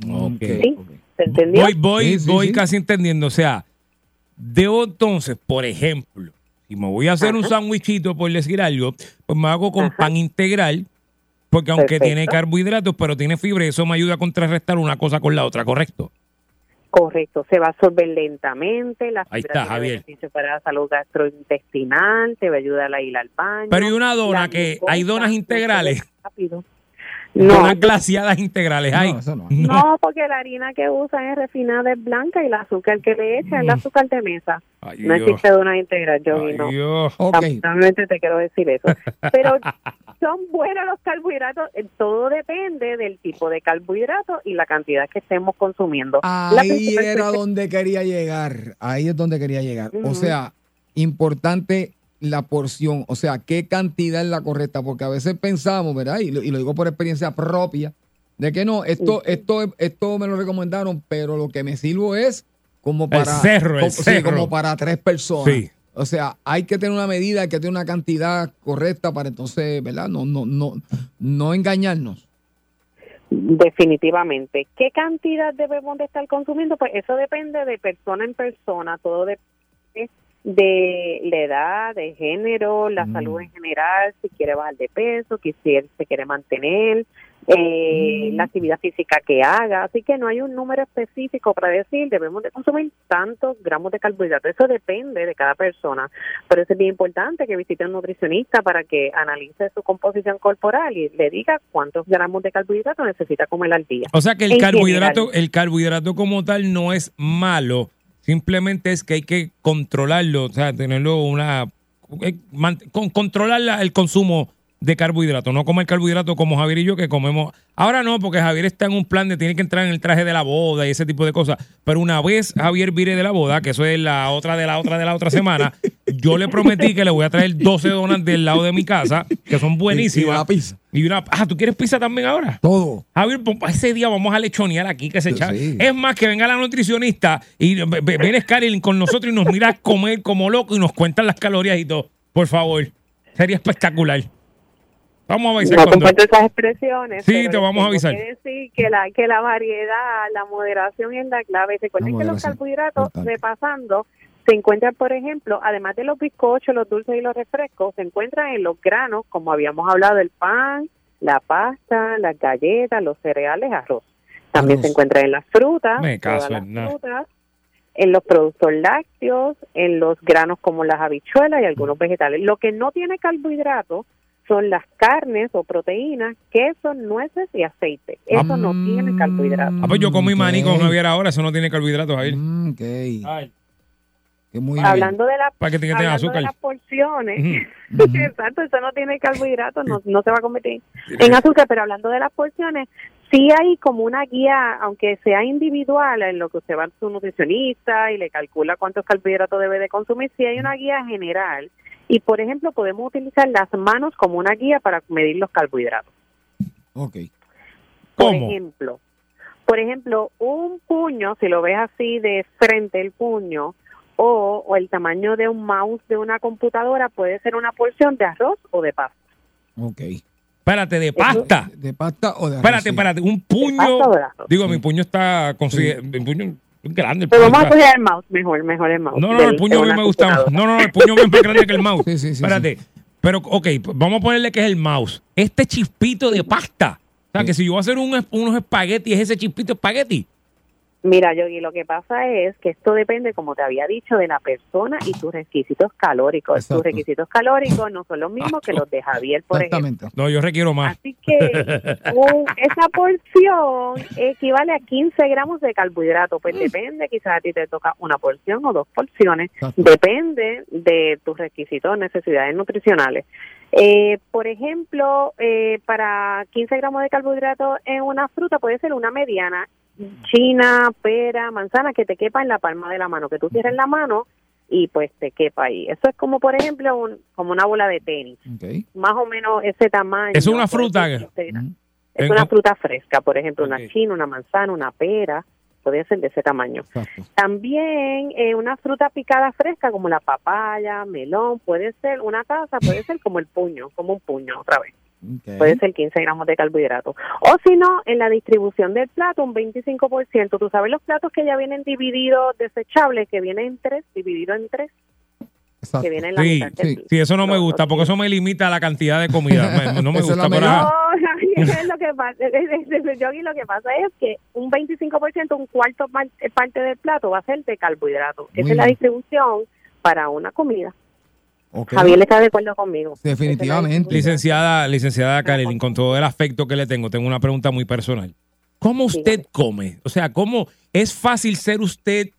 Ok. Sí. ¿Se entendió? voy, voy, Sí, sí, voy sí. casi entendiendo. O sea, debo entonces, por ejemplo, si me voy a hacer un sándwichito, por decir algo, pues me hago con Ajá. pan integral, porque aunque Perfecto. tiene carbohidratos, pero tiene fibra, y eso me ayuda a contrarrestar una cosa con la otra, ¿correcto? Correcto, se va a absorber lentamente, la Ahí está, Javier. para la salud gastrointestinal, te va a ayudar a ir al baño. Pero hay una dona que hay donas integrales. rápido. No, Donas glaciadas integrales. Ay, No, eso no. no, porque la harina que usan es refinada, es blanca y el azúcar que le echan es el azúcar de mesa. Ay, No Dios. existe dona integral, yo Ay, no. Dios. Ok. Lamentablemente te quiero decir eso. Pero son buenos los carbohidratos, eh, todo depende del tipo de carbohidrato y la cantidad que estemos consumiendo. Ahí era donde quería llegar. Ahí es donde quería llegar. O sea, importante la porción. O sea, qué cantidad es la correcta. Porque a veces pensamos, ¿verdad? Y lo, y lo digo por experiencia propia, de que no, esto, esto, esto me lo recomendaron, pero lo que me sirvo es como para. cerro, el como, sí, cerro. como para tres personas. Sí. O sea, hay que tener una medida, hay que tener una cantidad correcta para entonces, ¿verdad? No, no, no, no engañarnos. Definitivamente. ¿Qué cantidad debemos de estar consumiendo? Pues eso depende de persona en persona, todo depende de la edad, de género, la Mm. salud en general, si quiere bajar de peso, que si se quiere mantener, eh, Mm. la actividad física que haga. Así que no hay un número específico para decir debemos de consumir tantos gramos de carbohidratos. Eso depende de cada persona. Pero eso es bien importante que visite a un nutricionista para que analice su composición corporal y le diga cuántos gramos de carbohidratos necesita comer al día. O sea que el En carbohidrato, general. el carbohidrato como tal no es malo, simplemente es que hay que controlarlo, o sea, tenerlo una eh, con, controlar la- el consumo de carbohidratos, no comer carbohidratos como Javier y yo que comemos. Ahora no, porque Javier está en un plan de tiene que entrar en el traje de la boda y ese tipo de cosas. Pero una vez Javier vire de la boda, que eso es la otra de la otra de la otra semana, yo le prometí que le voy a traer 12 donas del lado de mi casa, que son Y buenísimas. la pizza. Y una, ah, ¿tú quieres pizza también ahora? Todo. Javier, pues, ese día vamos a lechonear aquí que se echa. Sí. Es más, que venga la nutricionista y ve- ve- viene Scarlett con nosotros y nos mira a comer como loco y nos cuentan las calorías y todo. Por favor. Sería espectacular. Vamos a avisar No cuando- comparto esas expresiones. Sí, te vamos a avisar. que decir que la, que la variedad, la moderación es la clave. Recuerden La que los carbohidratos, repasando, se encuentran, por ejemplo, además de los bizcochos, los dulces y los refrescos, se encuentran en los granos, como habíamos hablado, el pan, la pasta, las galletas, los cereales, arroz. También Arroz. se encuentran en las frutas, Me todas caso las en nada. frutas, en los productos lácteos, en los granos como las habichuelas y algunos vegetales. Lo que no tiene carbohidratos son las carnes o proteínas, queso, nueces y aceite. Eso no tiene carbohidratos. Ah, pues yo comí maní con. Javier ahora, eso no tiene carbohidratos, Javier. Mm, ok. Ay, Que muy bien. Hablando de la Para que tenga hablando azúcar. de las porciones, exacto, eso no tiene carbohidratos, no, no se va a convertir en azúcar, pero hablando de las porciones, sí hay como una guía, aunque sea individual, en lo que usted va a su nutricionista y le calcula cuántos carbohidratos debe de consumir, sí hay una guía general. Y, por ejemplo, podemos utilizar las manos como una guía para medir los carbohidratos. Ok. Por ejemplo, por ejemplo, un puño, si lo ves así de frente el puño, o, o el tamaño de un mouse de una computadora, puede ser una porción de arroz o de pasta. Ok. Espérate, de pasta. ¿De pasta o de arroz? Espérate, Sí. espérate, un pasta puño. o de arroz? Digo, mi puño está consider- mi puño grande. el Pero vamos a coger el mouse, mejor, mejor el mouse. No, no, del- el puño a mí una me gusta. No, no, el puño es más grande que el mouse. Sí, sí, sí, Espérate. Pero, ok, vamos a ponerle que es el mouse. Este chispito de pasta. O sea, que si yo voy a hacer un- unos espaguetis, es ese chispito de espagueti. Mira, Yogi, lo que pasa es que esto depende, como te había dicho, de la persona y tus requisitos calóricos. Exacto. Tus requisitos calóricos no son los mismos que los de Javier, por ejemplo. Exactamente. No, yo requiero más. Así que un- esa porción equivale a 15 gramos de carbohidrato. Pues depende, quizás a ti te toca una porción o dos porciones. Exacto. Depende de tus requisitos, necesidades nutricionales. Eh, por ejemplo, eh, para 15 gramos de carbohidrato en una fruta puede ser una mediana, china, pera, manzana, que te quepa en la palma de la mano, que tú cierres la mano y pues te quepa ahí. Eso es como, por ejemplo, un, como una bola de tenis, más o menos ese tamaño. ¿Es una fruta? ser 15 gramos. Ujú. Es una fruta fresca, por ejemplo, una china, una manzana, una pera, podría ser de ese tamaño. Exacto. También eh, una fruta picada fresca como la papaya, melón, puede ser una taza, puede ser como el puño, como un puño otra vez. Puede ser 15 gramos de carbohidratos. O si no, en la distribución del plato, un 25%. Tú sabes los platos que ya vienen divididos, desechables, que vienen en tres, dividido en tres, Exacto. que vienen en la Sí, mitad. sí, Sí, eso no me gusta porque eso me limita la cantidad de comida. No me gusta. pero Javier, lo que pasa, Yogi, lo que pasa es que un 25%, un cuarto par- parte del plato va a ser de carbohidratos. Muy Esa es la distribución para una comida. Javier está de acuerdo conmigo. Es Definitivamente. Licenciada, licenciada Karelin, con todo el afecto que le tengo, tengo una pregunta muy personal. ¿Cómo usted come? O sea, ¿cómo es fácil ser usted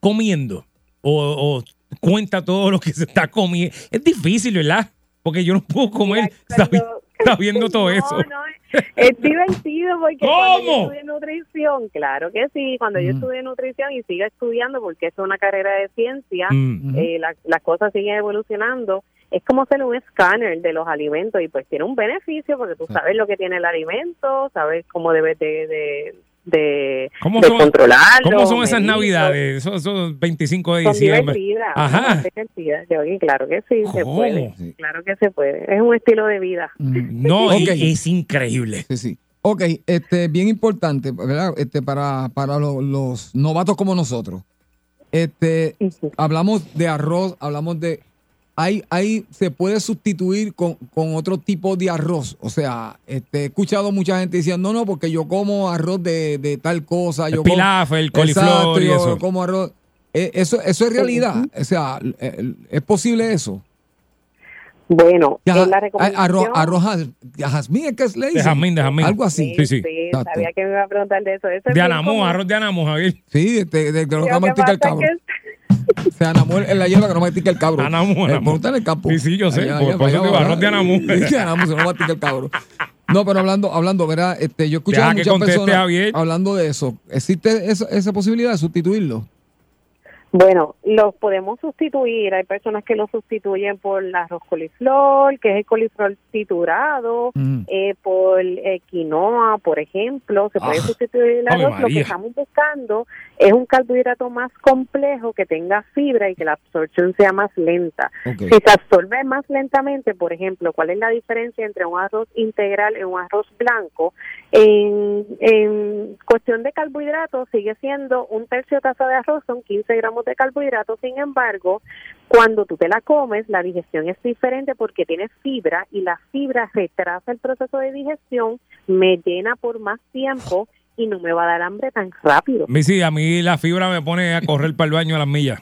comiendo? O, o cuenta todo lo que se está comiendo. Es difícil, ¿verdad? Porque yo no puedo comer Mira, cuando- sabiendo todo No, eso. no, es divertido porque cuando yo estudié nutrición, claro que sí, cuando yo Mm. estudié nutrición y sigo estudiando porque es una carrera de ciencia, Mm. Eh, la- las cosas siguen evolucionando. Es como ser un escáner de los alimentos y pues tiene un beneficio porque tú Sí. sabes lo que tiene el alimento, sabes cómo debes de, de, de, ¿Cómo de son- controlarlo. ¿Cómo son esas navidades? Esos, esos 25 de Son diciembre. divertidas. Ajá. son Yogi, claro que sí, se ¿Cómo? puede. Claro que se puede. Es un estilo de vida. Mm. No, es, es increíble. Sí, sí. Ok, este, bien importante, ¿verdad? Este, para, para lo- los novatos como nosotros. Este, hablamos de arroz, hablamos de. Hay, hay, se puede sustituir con, con otro tipo de arroz. O sea, este, he escuchado mucha gente diciendo, no, no, porque yo como arroz de, de tal cosa. El yo como- pilaf, el coliflor Exacto, y yo eso. como arroz. Eh, Eso, eso es realidad. O sea, eh, ¿es posible eso? Bueno, Ya, la recomendación... arroz, arroz jas- jazmín, ¿es que le De dicen? jazmín, de jazmín. Algo así. Sí, sí. Exacto. sabía que me iba a preguntar de eso. Eso es De Anamú, común. arroz de Anamú, Javier. Sí, de, de, de que lo Lo que mastica el pasa es cabro. que- Se anamó en la hierba que no mastica el cabro. Anamú, Eh, ponte en el campo. Sí, sí, yo sé, Allá, por- allá, por eso allá, arroz de Anamú. Sí, Anamú, se no mastica el cabro. No, pero hablando, hablando, ¿verdad? Este, yo Deja que muchas conteste, personas Javier. hablando de eso. ¿Existe esa, esa posibilidad de sustituirlo? Bueno, los podemos sustituir. Hay personas que lo sustituyen por el arroz coliflor, que es el coliflor triturado, Mm. eh, por eh, quinoa, por ejemplo. Se puede Ah, sustituir el arroz. Lo que estamos buscando es un carbohidrato más complejo, que tenga fibra y que la absorción sea más lenta. Si se absorbe más lentamente, por ejemplo, ¿cuál es la diferencia entre un arroz integral y un arroz blanco? En, en cuestión de carbohidratos, sigue siendo un tercio de taza de arroz, son 15 gramos de carbohidratos. Sin embargo, cuando tú te la comes, la digestión es diferente porque tiene fibra y la fibra retrasa el proceso de digestión, me llena por más tiempo y no me va a dar hambre tan rápido. Sí, a mí la fibra me pone a correr para el baño a las millas.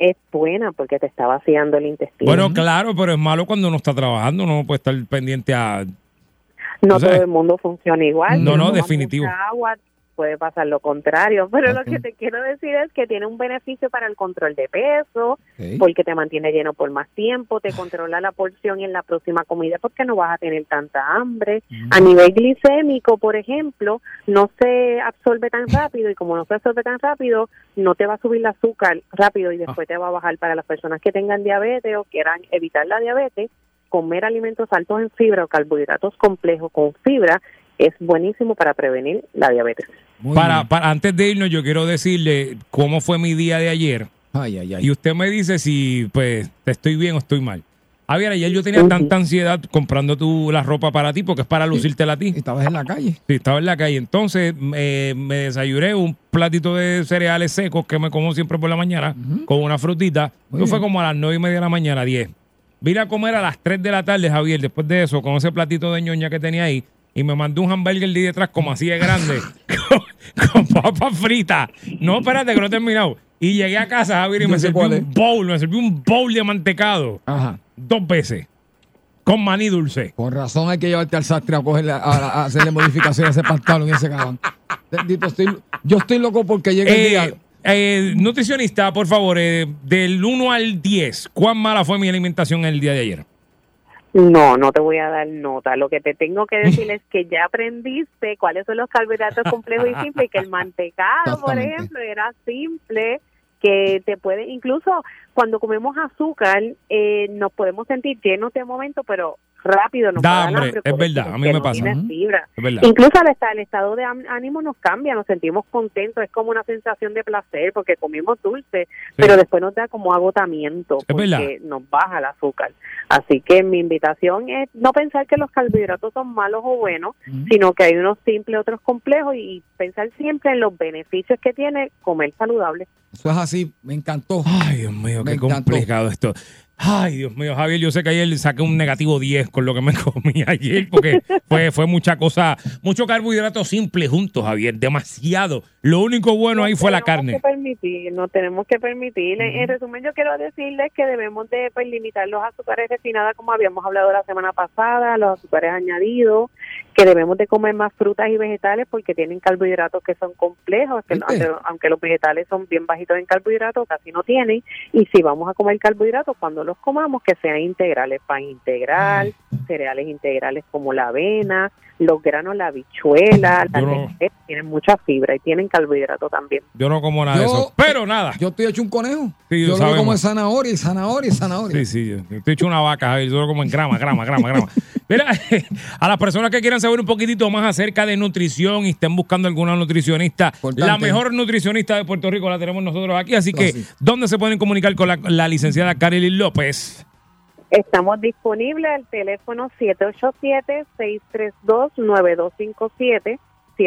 es buena porque te está vaciando el intestino. Bueno, claro, pero es malo cuando uno está trabajando, uno no puede estar pendiente a... no o sea, todo el mundo funciona igual. No, no, definitivo. agua, puede pasar lo contrario. Pero lo que te quiero decir es que tiene un beneficio para el control de peso, porque te mantiene lleno por más tiempo, te controla la porción en la próxima comida porque no vas a tener tanta hambre. A nivel glicémico, por ejemplo, no se absorbe tan rápido y como no se absorbe tan rápido, no te va a subir el azúcar rápido y después te va a bajar. Para las personas que tengan diabetes o quieran evitar la diabetes, comer alimentos altos en fibra o carbohidratos complejos con fibra es buenísimo para prevenir la diabetes. Para, para, antes de irnos, yo quiero decirle cómo fue mi día de ayer. Ay, ay, ay. Y usted me dice si pues estoy bien o estoy mal. Javier, ayer yo tenía tanta ansiedad comprando tú la ropa para ti porque es para lucírtela a ti. Estabas en la calle. Sí, estaba en la calle. Entonces eh, me desayuné un platito de cereales secos que me como siempre por la mañana con una frutita. Eso fue como a las nueve y media de la mañana, 10. Vine a comer a las 3 de la tarde, Javier, después de eso, con ese platito de ñoña que tenía ahí. Y me mandó un hamburger de detrás como así de grande, con, con papas fritas. No, espérate, que no he terminado. Y llegué a casa, Javier, y me serví un bowl, me serví un bowl de mantecado. Ajá. Dos veces. Con maní dulce. Con razón hay que llevarte al sastre a, cogerle, a, a hacerle modificaciones a ese pantalón y ese. Bendito, estoy- yo estoy loco porque llega el día. Eh, nutricionista, por favor, eh, del 1 al 10, ¿cuán mala fue mi alimentación el día de ayer? No, no te voy a dar nota. Lo que te tengo que decir es que ya aprendiste cuáles son los carbohidratos complejos y simples, y que el mantecado, por ejemplo, era simple, que te puede, incluso cuando comemos azúcar, eh, nos podemos sentir llenos de momento, pero rápido nos Da hambre, hambre, es verdad, a mí me no pasa. fibra. Es verdad. Incluso el, el estado de ánimo nos cambia, nos sentimos contentos, es como una sensación de placer porque comimos dulce, pero después nos da como agotamiento Es verdad. nos baja el azúcar. Así que mi invitación es no pensar que los carbohidratos son malos o buenos, sino que hay unos simples, otros complejos y pensar siempre en los beneficios que tiene comer saludable. Eso es así, me encantó. Ay, Dios mío, Me qué encantó. complicado esto. Ay, Dios mío, Javier, yo sé que ayer saqué un negativo 10 con lo que me comí ayer, porque fue, fue mucha cosa, mucho carbohidrato simple juntos, Javier, demasiado. Lo único bueno ahí fue la tenemos carne. que permitir, no tenemos que permitir. En- En resumen, yo quiero decirles que debemos de pues, limitar los azúcares refinados, como habíamos hablado la semana pasada, los azúcares añadidos, que debemos de comer más frutas y vegetales porque tienen carbohidratos que son complejos, que aunque, aunque los vegetales son bien bajitos en carbohidratos, casi no tienen. Y si vamos a comer carbohidratos, cuando los comamos, que sean integrales, pan integral, cereales integrales como la avena, los granos, la habichuela, la no- tienen mucha fibra y tienen carbohidratos también. Yo no como nada de eso. Pero nada. Yo estoy hecho un conejo. Sí, yo lo como es zanahoria y zanahoria y zanahoria. Sí, sí, yo estoy hecho una vaca, Javier. Yo lo como en grama, grama, grama, grama. Mira, a las personas que quieran saber un poquitito más acerca de nutrición y estén buscando alguna nutricionista, Importante. la mejor nutricionista de Puerto Rico la tenemos nosotros aquí. Así que, Así. ¿dónde se pueden comunicar con la, la licenciada Karely López? Estamos disponibles al teléfono 787-632-9257,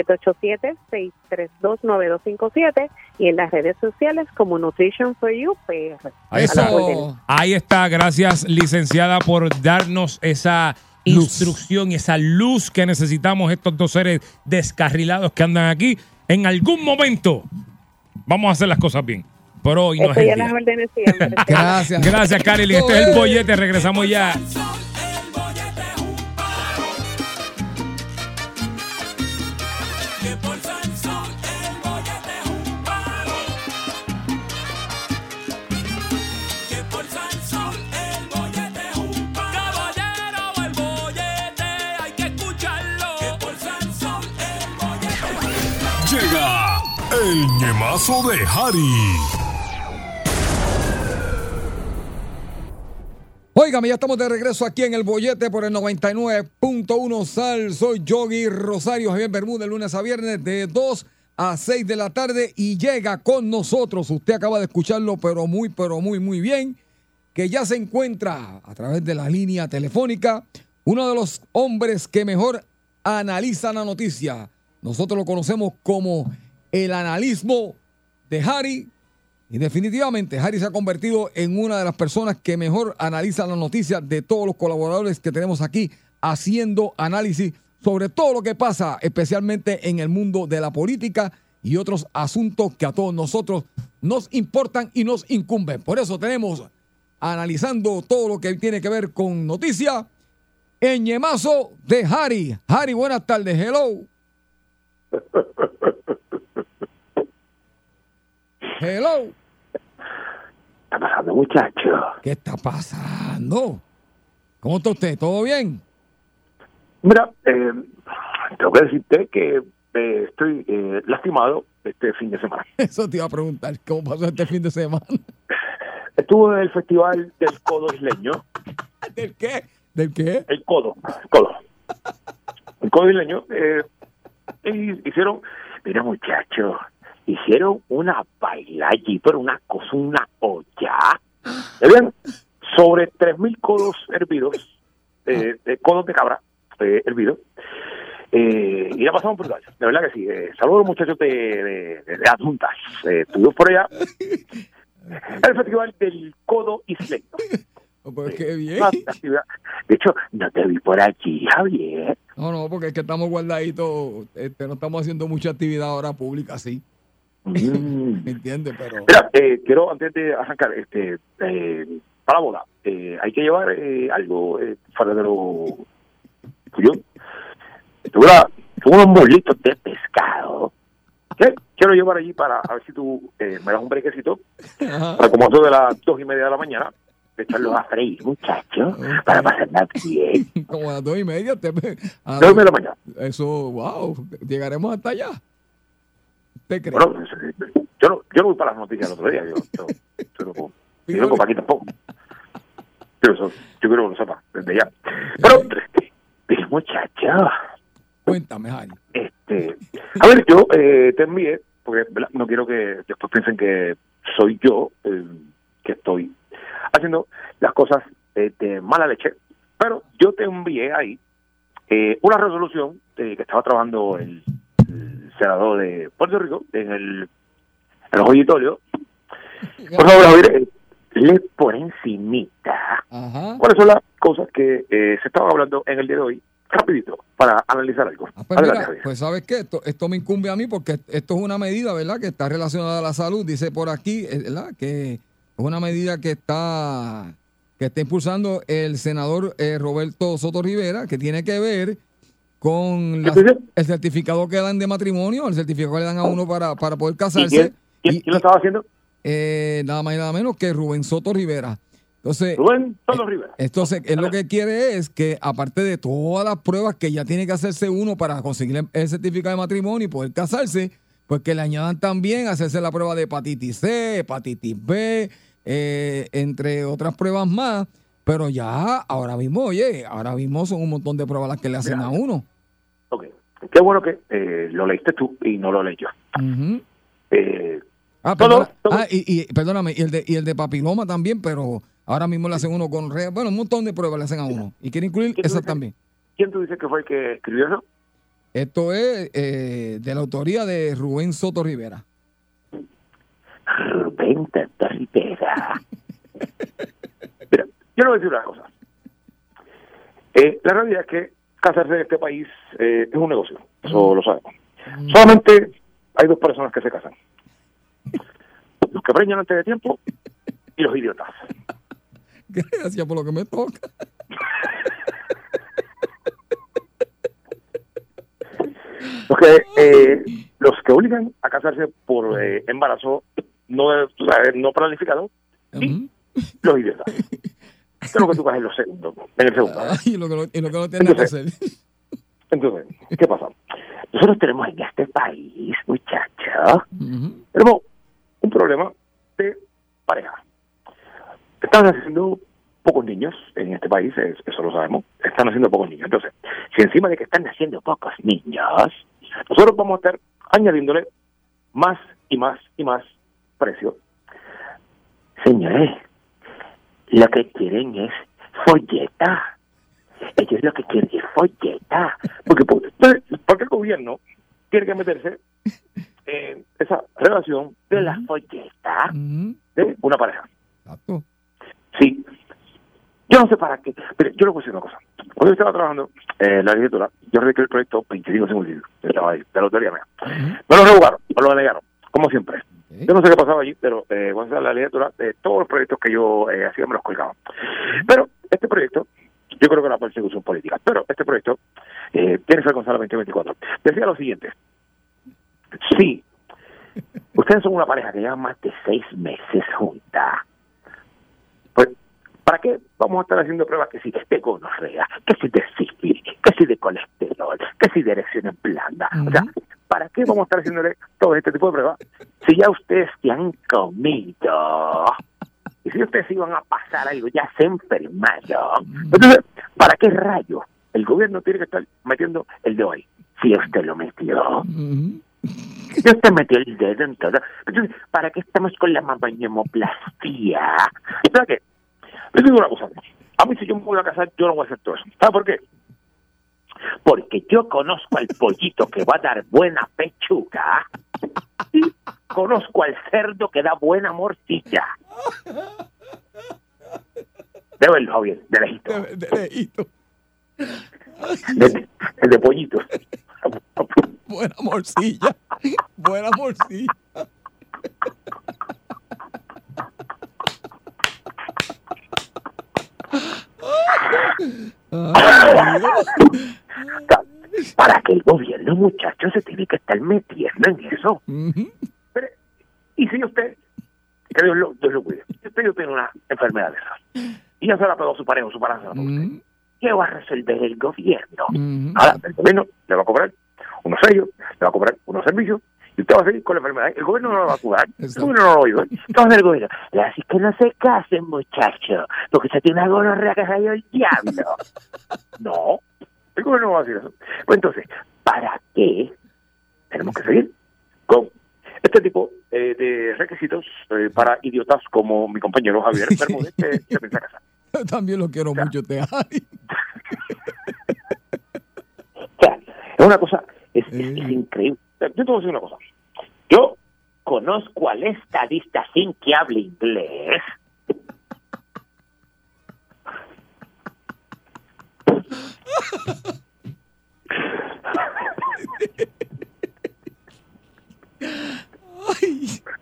787-632-9257 y en las redes sociales como Nutrition for You PR. Ahí Eso. está. Ahí está. Gracias, licenciada, por darnos esa Luz. instrucción y esa luz que necesitamos estos dos seres descarrilados que andan aquí. En algún momento vamos a hacer las cosas bien. Pero hoy no es el las. Gracias. Gracias. Este es el bollete. Regresamos ya. El ñemazo de Harry. Óigame, ya estamos de regreso aquí en el bollete por el 99.1 Sal. Soy Yogi Rosario Javier Bermúdez, lunes a viernes de 2 a 6 de la tarde y llega con nosotros. Usted acaba de escucharlo, pero muy, pero muy, muy bien. Que ya se encuentra a través de la línea telefónica uno de los hombres que mejor analiza la noticia. Nosotros lo conocemos como el analismo de Harry y definitivamente Harry se ha convertido en una de las personas que mejor analiza las noticias de todos los colaboradores que tenemos aquí haciendo análisis sobre todo lo que pasa, especialmente en el mundo de la política y otros asuntos que a todos nosotros nos importan y nos incumben. Por eso tenemos analizando todo lo que tiene que ver con noticia en Ñemazo de Harry. Harry, buenas tardes. Hello. Hello. está pasando, muchacho? ¿Qué está pasando? ¿Cómo está usted? ¿Todo bien? Mira, eh, tengo que decirte que eh, estoy eh, lastimado este fin de semana. Eso te iba a preguntar. ¿Cómo pasó este fin de semana? Estuve en el festival del codo isleño. ¿Del qué? ¿Del qué? El codo, codo. El codo isleño. Eh, y hicieron, mira muchacho, hicieron una baila allí, pero una cosa, una olla. Habían sobre 3.000 codos hervidos, eh, de codos de cabra eh, hervidos. Eh, y la pasamos brutal, de verdad que sí. Eh, saludos a los muchachos de, de, de, de Adjuntas. Eh, estuvimos por allá. El festival del codo isleño. Oh, pues qué bien. De hecho, no te vi por allí, Javier. No, no, porque es que estamos guardaditos. Este, no estamos haciendo mucha actividad ahora pública, sí. Mm. Pero. Mira, eh, quiero antes de arrancar, este, eh, para la boda, eh, hay que llevar eh, algo eh, fuera de lo tuyo. Tuve unos molitos de pescado que quiero llevar allí para a ver si tú eh, me das un brequecito para como eso de las dos y media de la mañana echarlos a freír, muchachos, para pasarla bien. Como a las dos y media. Te, a las Dos y media de la mañana. Eso, wow. Llegaremos hasta allá. Bueno, yo no, yo no voy para las noticias el otro día. Yo, yo, yo no, yo no voy para aquí tampoco. Pero eso, yo quiero que lo sepa desde ya. Pero, este muchacho, Cuéntame, este, a ver, yo eh, te envié, porque ¿verdad? no quiero que después piensen que soy yo eh, que estoy haciendo las cosas eh, de mala leche, pero yo te envié ahí eh, una resolución eh, que estaba trabajando el senador de Puerto Rico en el, en el auditorio. Por favor, Javier, eh, por encimita Ajá. cuáles son las cosas que eh, se estaban hablando en el día de hoy, rapidito, para analizar algo. Ah, pues, Adelante, mira, Javier. pues sabes qué, esto, esto me incumbe a mí porque esto es una medida, ¿verdad? Que está relacionada a la salud. Dice por aquí, eh, ¿verdad? Que es una medida que está que está impulsando el senador eh, Roberto Soto Rivera, que tiene que ver con el certificado que dan de matrimonio, el certificado que le dan a uno para, para poder ¿Y casarse. quién, quién- Y- quién lo estaba haciendo? eh, nada más y nada menos que Rubén Soto Rivera. Entonces, Rubén Soto Rivera. entonces, él lo que quiere es que, aparte de todas las pruebas que ya tiene que hacerse uno para conseguir el- el certificado de matrimonio y poder casarse, pues que le añadan también hacerse la prueba de hepatitis C, hepatitis B, eh, entre otras pruebas más. Pero ya, ahora mismo, oye, ahora mismo son un montón de pruebas las que le hacen a uno. Ok. Qué bueno que eh, lo leíste tú y no lo leí yo. Eh, Ah, perdona- todo- ah, y, y perdóname, y el, de, y el de papiloma también, pero ahora mismo le hacen uno con re- bueno, un montón de pruebas le hacen a uno. Y quiere incluir ¿Qué tú esas dices? también. ¿Quién tú dices que fue el que escribió eso? Esto es eh, de la autoría de Rubén Soto Rivera. Rubén Soto Rivera. Mira, yo le voy a decir una cosa. Eh, la realidad es que casarse en este país eh, es un negocio. Eso lo sabemos. Solamente hay dos personas que se casan. Los que preñan antes de tiempo y los idiotas. Gracias por lo que me toca. Los que, eh, los que obligan a casarse por eh, embarazo no, no planificado Ujú. los idiotas. ¿Qué es lo que tú vas en los segundos? En el segundo. Y lo que no, y lo que no tiene que hacer. Entonces, ¿qué pasa? Nosotros tenemos en este país, muchachos, Ujú. tenemos un problema de pareja. Están haciendo pocos niños en este país, es- eso lo sabemos. Están haciendo pocos niños. Entonces, si encima de que están haciendo pocos niños, nosotros vamos a estar añadiéndole más y más y más precio. Señores, lo que quieren es folleta. Ellos lo que quieren es folleta. Porque, por- porque el gobierno tiene que meterse en esa relación de la folleta de una pareja. Sí. Yo no sé para qué. Pero yo le voy a decir una cosa. Cuando yo estaba trabajando en la legislatura, yo redacté el proyecto 25 segundos de la, de la lotería mía. Me lo revocaron, me lo negaron, como siempre. Yo no sé qué pasaba allí, pero eh, da la legislatura, eh, todos los proyectos que yo eh, hacía me los colgaban. Pero este proyecto, yo creo que era persecución política, pero este proyecto eh, tiene que ver con Sala 2024. Decía lo siguiente, sí, ustedes son una pareja que lleva más de seis meses juntas. Pues, ¿para qué vamos a estar haciendo pruebas que si de gonorrea, que si de sífilis, que si de colesterol, que si de erecciones blandas? O sea, ¿para qué vamos a estar haciéndole todo este tipo de pruebas si ya ustedes se han comido? Y si ustedes iban a pasar algo, ya se enfermaron. Entonces, ¿para qué rayo el gobierno tiene que estar metiendo el dedo ahí? Si usted lo metió. Si usted metió el dedo en todo. Entonces, ¿para qué estamos con la mamognemoplastía? ¿Y para qué? Les digo una cosa. A mí si yo me voy a casar, yo no voy a hacer todo eso. ¿Sabe por qué? Porque yo conozco al pollito que va a dar buena pechuga y conozco al cerdo que da buena morcilla. De verlo, Javier, de lejito. De, de lejito. De, de pollito. Buena morcilla. Buena morcilla. Para que el gobierno, muchachos, se tiene que estar metiendo en eso. Pero, y si usted, que Dios lo, Dios lo cuide, si usted tiene una enfermedad de esas, y ya se la pegó a su pareja o su pareja, usted, Ujú. ¿qué va a resolver el gobierno? Ahora, el gobierno le va a cobrar unos sellos, le va a cobrar unos servicios, y a seguir con la enfermedad. El gobierno no lo va a curar, el gobierno no lo va a ayudar. Entonces el gobierno, así que no se casen, muchachos, porque se tiene una gonorrea que salió el diablo. no, el gobierno no va a decir eso. Pues entonces, ¿para qué tenemos que seguir con este tipo eh, de requisitos eh, para idiotas como mi compañero Javier Bermúdez, que se piensa casar? Yo también lo quiero mucho, te. O sea, es una cosa, es, es- es increíble. Yo te voy a decir una cosa. Yo conozco al estadista sin que hable inglés.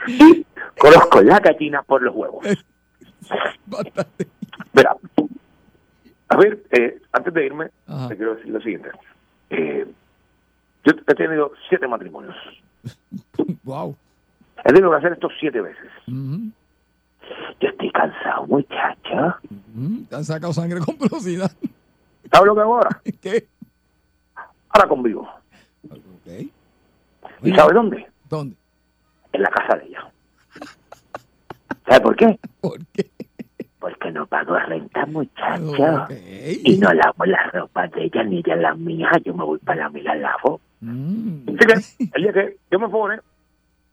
Y conozco la gallina por los huevos. bastante. Mira, a ver, eh, antes de irme, Ajá. te quiero decir lo siguiente. Eh, yo he tenido siete matrimonios. Wow. He tenido que hacer esto siete veces. Ujú. Yo estoy cansado. Te han sacado sangre con velocidad. ¿Sabes lo que hago ahora? ¿Qué? Ahora convivo. Ok. ¿Y sabes dónde? ¿Dónde? En la casa de ella. ¿Sabes por qué? ¿Por qué? Porque no pago renta, muchacho. Ok. Y no lavo la ropa de ella ni ella la mía. Yo me voy para la mía la lavo. Mm. Así que, el día que yo me pone,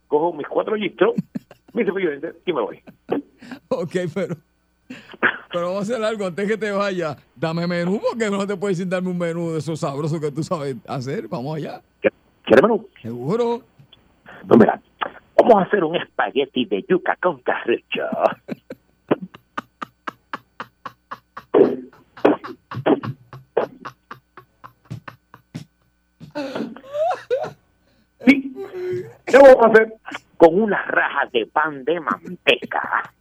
cojo mis cuatro listros, mi cepillo de y me voy. Ok, pero. Pero vamos a hacer algo antes que te vaya. Dame menú, porque no te puedes decir darme un menú de esos sabrosos que tú sabes hacer. Vamos allá. ¿Quieres menú? Seguro. Pues mira, vamos a hacer un espagueti de yuca con carrucho. Sí, lo vamos a hacer con unas rajas de pan de manteca.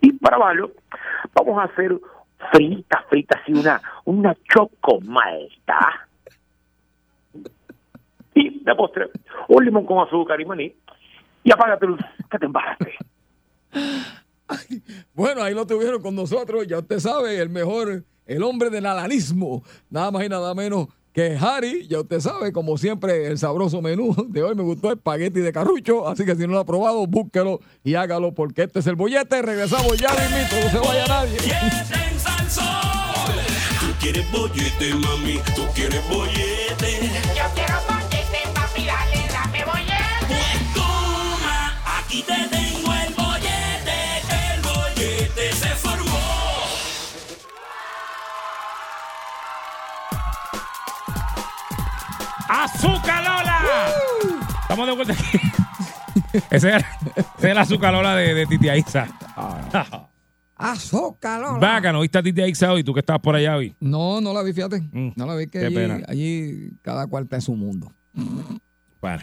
Y para abajo vamos a hacer fritas, fritas y una, una chocomalta. Y de postre, un limón con azúcar y maní. Y apágate luz, que te embaraste. Bueno, ahí lo tuvieron con nosotros. Ya usted sabe, el mejor, el hombre del alanismo. Nada más y nada menos que Harry. Ya usted sabe, como siempre, el sabroso menú de hoy me gustó el espagueti de carrucho. Así que si no lo ha probado, búsquelo y hágalo porque este es el bollete. Regresamos ya. No se vaya nadie. Tú quieres bollete, mami, tú quieres bollete. ¡Azúcar Lola! Estamos de vuelta aquí. Ese es, ese es el azúcar Lola de, de Titi Aiza. Azúcar, Vaca, ¿no viste a Titi Aiza hoy? ¿Tú que estabas por allá hoy? No, no la vi, fíjate. Mm, No la vi que qué allí, pena. allí cada cual está en su mundo. Bueno.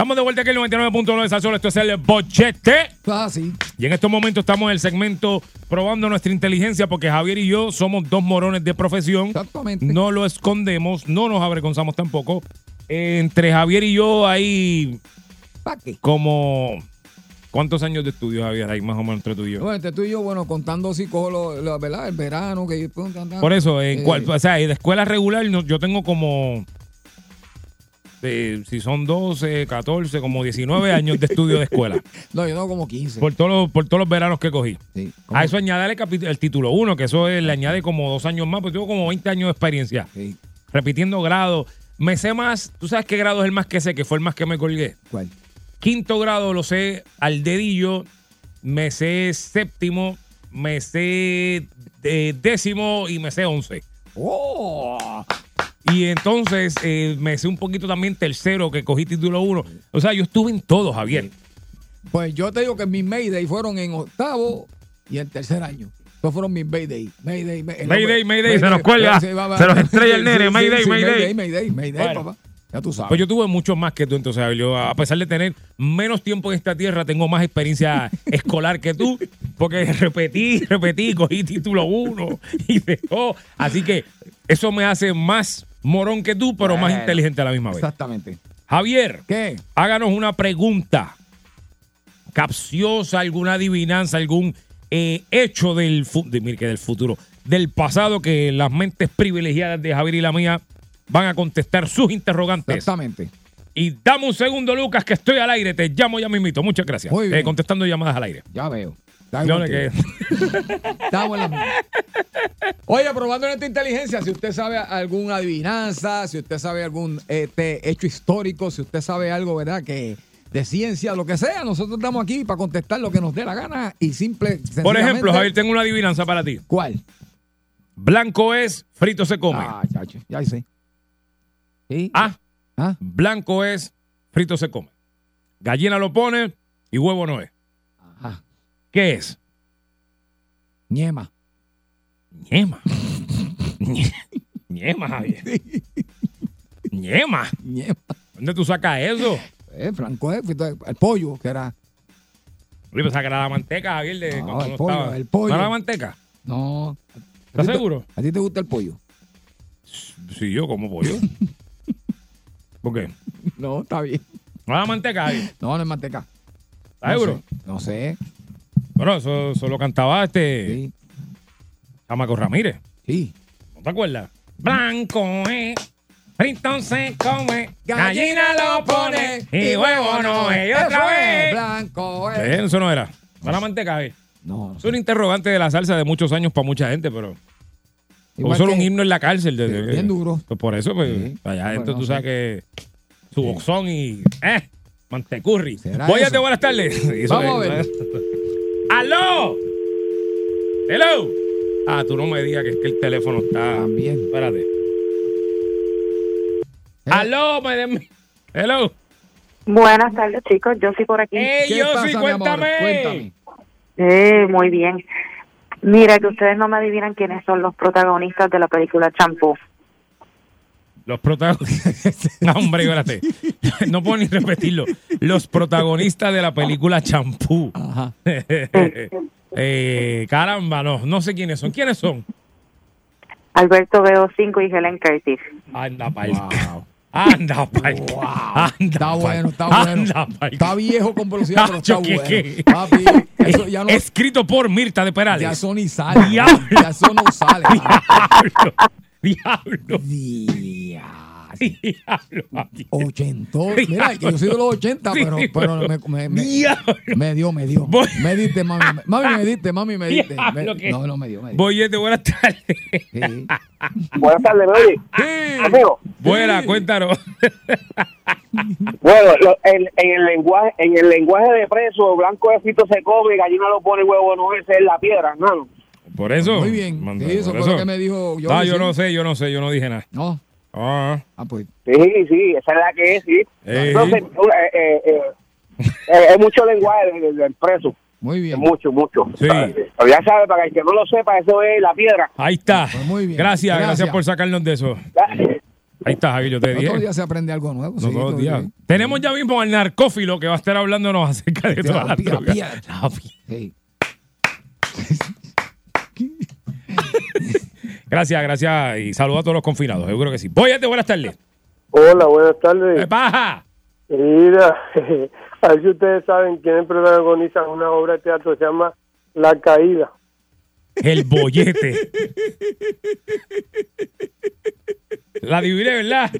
Estamos de vuelta aquí en el 99.9 de. Esto es el bochete. Ah, sí. Y en estos momentos estamos en el segmento probando nuestra inteligencia porque Javier y yo somos dos morones de profesión. Exactamente. No lo escondemos, no nos avergonzamos tampoco. Entre Javier y yo hay ¿Para qué? como... ¿Cuántos años de estudio, Javier, hay más o menos entre tú y yo? Bueno, este tú y yo, bueno, contando lo- ¿verdad? el verano que yo. Por eso, en Eh, cual- o sea, de escuela regular yo tengo como... si son 12, 14, como 19 años de estudio de escuela. No, yo tengo como 15. Por todos los, por todos los veranos que cogí. Sí. A eso añade el, título 1, que eso es- le añade como dos años más, pues tengo como 20 años de experiencia. Sí. Repitiendo grado. Me sé más, ¿tú sabes qué grado es el más que sé? Que fue el más que me colgué. ¿Cuál? Quinto grado lo sé al dedillo, me sé séptimo, me sé eh, décimo y me sé once. ¡Oh! Y entonces eh, me sé un poquito también tercero, que cogí título 1. O sea, yo estuve en todo, Javier. Pues yo te digo que mis Mayday fueron en octavo y en tercer año. Esos fueron mis Mayday. Mayday, Mayday. Mayday, Mayday, se nos cuelga. Se nos estrella el nene. Mayday, Mayday. Mayday, Mayday, papá. Ya tú sabes. Pues yo tuve mucho más que tú, entonces. Yo, a pesar de tener menos tiempo en esta tierra, tengo más experiencia escolar que tú, porque repetí, repetí, cogí título uno y de todo. Así que eso me hace más morón que tú, pero más inteligente a la misma vez. Exactamente. Javier, ¿Qué? háganos una pregunta capciosa, alguna adivinanza, algún eh, hecho del, fu- de- mire que del futuro, del pasado que las mentes privilegiadas de Javier y la mía van a contestar sus interrogantes. Exactamente. Y dame un segundo, Lucas, que estoy al aire. Te llamo ya mismito. Muchas gracias. Muy bien. Eh, contestando llamadas al aire. Ya veo. Está Yo igual le que- que- Estamos en la misma. Oye, probando nuestra inteligencia, si usted sabe alguna adivinanza, si usted sabe algún este, hecho histórico, si usted sabe algo, ¿verdad? Que de ciencia, lo que sea, nosotros estamos aquí para contestar lo que nos dé la gana y simple. Por ejemplo, Javier, tengo una adivinanza para ti. ¿Cuál? Blanco es, frito se come. Ah, chacho, ya sé. ¿Sí? Ah, Ah, blanco es, frito se come. Gallina lo pone y huevo no es. ¿Qué es? Ñema. Ñema. Ñe- Ñema, Javier. Ñema. Ñema. ¿Dónde tú sacas eso? Eh, Franco, eh, el pollo, que era. Oye, pues saca la manteca, Javier, de No, el pollo, estaba- el pollo. ¿No era la manteca? No. ¿Estás ¿A ti te- seguro? ¿A ti te gusta el pollo? Sí, yo como pollo. ¿Por qué? No, está bien. ¿No era la manteca, Javier? No, no es manteca. ¿Estás No seguro? sé, No sé. Bueno, eso, eso lo cantaba este Sí. Chamaco Ramírez. Sí. ¿No te acuerdas? Blanco es, frito se come, gallina lo pone y huevo no es. Y otra vez. Blanco, eh. Eh, Eso no era. No era manteca, Javier. No, no Es un interrogante de la salsa de muchos años para mucha gente, pero. Igual solo un himno en la cárcel. de- Bien duro. Pues por eso, pues, Sí. allá Bueno, tú sabes que su boxón y. ¡Eh! Mantecurri. ¿Será Voy a buenas tardes. Vamos a ver. ¡Aló! ¡Hello! Ah, tú no me digas que es que el teléfono está. También. Espérate. ¡Aló! Me dem- ¡Hello! Buenas tardes, chicos. Yo sí por aquí. ¡Eh, ¿Qué yo pasa, sí! mi amor? ¡Cuéntame! Cuéntame. Eh, muy bien. Mira, que ustedes no me adivinan quiénes son los protagonistas de la película Champú. Los protagonistas. No, hombre, espérate. No puedo ni repetirlo. Los protagonistas de la película Champú. Ajá. Eh, caramba, no, no sé quiénes son. ¿Quiénes son? Alberto Veo 5 y Helen Curtis. Anda pa'l. Wow. Anda pa'l. Wow. Anda Está bueno, está bueno. Anda. Está viejo con velocidad, pero está Nacho, ¿qué, bueno. qué? Papi, eso ya no, Escrito por Mirta de Perales. ya eso ni sale. Diablo. Ya eso no sale. Diablo. Diablo. Ochentón. Mira, que yo soy de los 80, Sí, pero, sí, pero me, me, me, Diablo. me dio, me dio. Voy- Me diste, mami. me- Mami, me diste, mami, me diste. No, no me dio, me dio. Boyete, buenas tardes. Sí. Buenas tardes, ¿me oye? Sí. Amigo, Buena, Sí. cuéntanos. bueno, lo- en, en el lenguaje en el lenguaje de preso, blanco de frito se come, gallina lo pone, huevo no ese es la piedra, hermano. Por eso. Muy bien. manda- Sí, eso lo que me dijo yo. Ah, yo no sé, yo no sé, yo no dije nada. No. Ah, Ah, pues. Sí, sí, esa es la que es, sí. Eh. Entonces, eh, eh, eh, eh, es mucho lenguaje del, del preso, Muy bien. mucho, mucho. Sí. Pero ya sabe, para el que no lo sepa, eso es la piedra. ahí está. Pues muy bien. Gracias, gracias, Gracias. por sacarnos de eso. Ahí está, Javier, yo te No todos dije. los días se aprende algo nuevo. No sí, todos los todo días. bien. Tenemos ya mismo al narcófilo que va a estar hablándonos acerca de De todas la drogas. pía- La pía. Sí. Gracias, gracias y saludos a todos los confinados. Seguro que sí. Voy buenas tardes. Hola, buenas tardes. ¿Qué pasa? Mira, a ver si ustedes saben quién protagoniza una obra de teatro que se llama La Caída. El bollete. La adiviné, ¿verdad?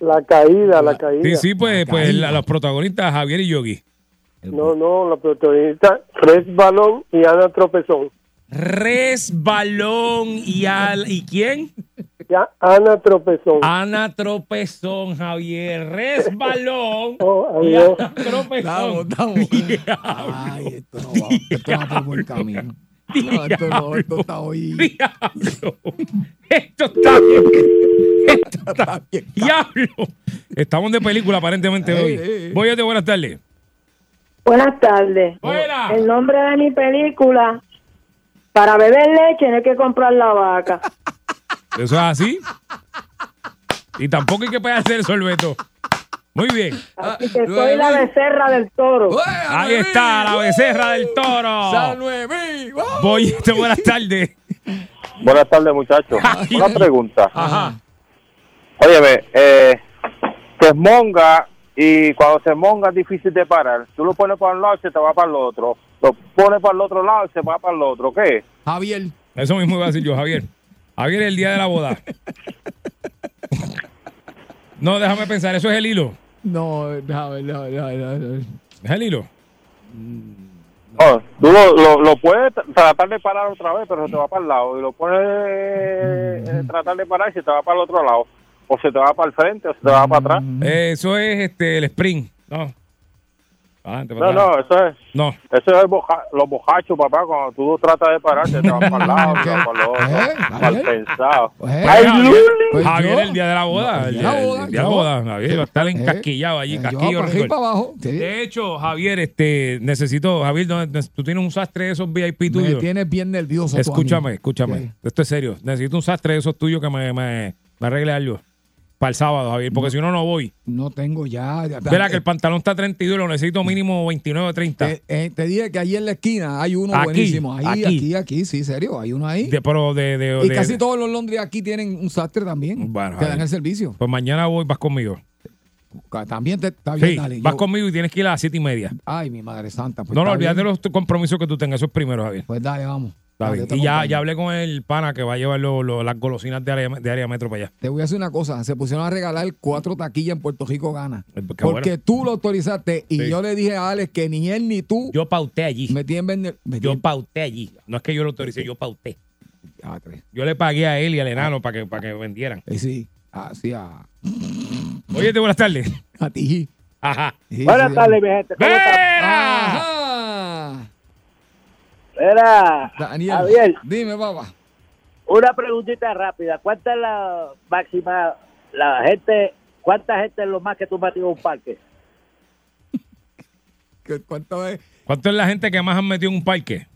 La Caída, La Caída. Sí, sí, pues, La pues la- los protagonistas Javier y Yogi. No, no, la protagonista Fred Balón y Ana Tropezón. Resbalón y al ¿y quién? Ya, Ana Tropezón. Ana Tropezón, Javier. Resbalón Oh, y. Ana Tropezón. Vamos. Ay, esto no va, esto va por buen camino. No, esto no, esto está hoy. Diablo. Esto está bien. Esto está bien. Diablo. Estamos de película aparentemente Ey, hoy. ey, ey. Voy a de buenas tardes. Buenas tardes. Buenas. El nombre de mi película, para beber leche no hay que comprar la vaca. Eso es así. Y tampoco hay que pegarse el sorbeto. Muy bien. Así que soy la becerra del toro. Ahí está, la becerra del toro. Vamos. Voy de buenas tardes. Buenas tardes, muchachos. Una pregunta. Ajá. Óyeme, eh, monga y cuando se monga es difícil de parar. Tú lo pones para un lado y se te va para el otro. Lo pones para el otro lado y se va para el otro. ¿Qué? Javier. Eso mismo iba a decir yo, Javier. Javier, el día de la boda. No, déjame pensar, eso es el hilo. No, déjame, déjame, déjame, déjame. ¿Es el hilo? Oh, tú lo, lo, lo puedes tra- tratar de parar otra vez, pero se te va para el lado. Y lo puedes eh, tratar de parar y se te va para el otro lado. O se te va para el frente o se te va para atrás. Eso es este el spring. No. Adelante, No, no, eso es. No. Eso es boja- los bojachos, papá. Cuando tú tratas de parar, se te va para el lado, te va para el otro. ¿Eh? Mal ¿Eh? pensado. Ay, eh, Javier, pues Javier, yo. el día de la boda. No, el, día de la día- boda, el día de la boda. Javier va a estar Eh, encasquillado allí. eh, casquillo para para abajo. sí. De hecho, Javier, este, necesito, Javier, tú tienes un sastre de esos VIP Me tuyos. tienes bien nervioso. Escúchame, escúchame. Esto es serio. Necesito un sastre de esos tuyos que me, me, me arregle algo. Para el sábado, Javier, porque si no, no voy. No tengo ya. ya- Verá que el pantalón está 32 y lo necesito mínimo 29 o 30. Te, eh, te dije que ahí en la esquina hay uno Aquí, buenísimo. Ahí, aquí. aquí, aquí, sí, serio. Hay uno ahí. De- pero de, de- y de- casi todos los Londres aquí tienen un sastre también. Bueno, que ahí. dan el servicio. Pues mañana voy, vas conmigo. También te está bien, Sí, dale. vas Yo- conmigo y tienes que ir a las 7 y media. Ay, mi madre santa. pues no, no, olvídate bien. los compromisos que tú tengas. Eso es primero, Javier. Pues dale, vamos. Está bien. Y ya, ya hablé con el pana que va a llevar lo- lo- las golosinas de área, de área metro para allá. Te voy a decir una cosa. Se pusieron a regalar cuatro taquillas en Puerto Rico Gana. Eh, qué Porque bueno. tú lo autorizaste y Sí. yo le dije a Alex que ni él ni tú Yo pauté allí. me tienen vender. Yo tienen- pauté allí. No es que yo lo autoricé, yo pauté. Ah, tres. Yo le pagué a él y al enano para que, para que vendieran. Eh, sí. Así a, Oye, buenas tardes. a ti. Ajá. Sí, Buenas sí, tardes, mi gente. ¿Cómo están? ¡Vera! Era, Daniel. Javier, Dime, papá. una preguntita rápida. ¿Cuánta es la máxima, la gente, cuánta gente es lo más que tú metes en un parque? ¿Qué- ¿Cuánto es? ¿Cuánto es la gente que más han metido en un parque?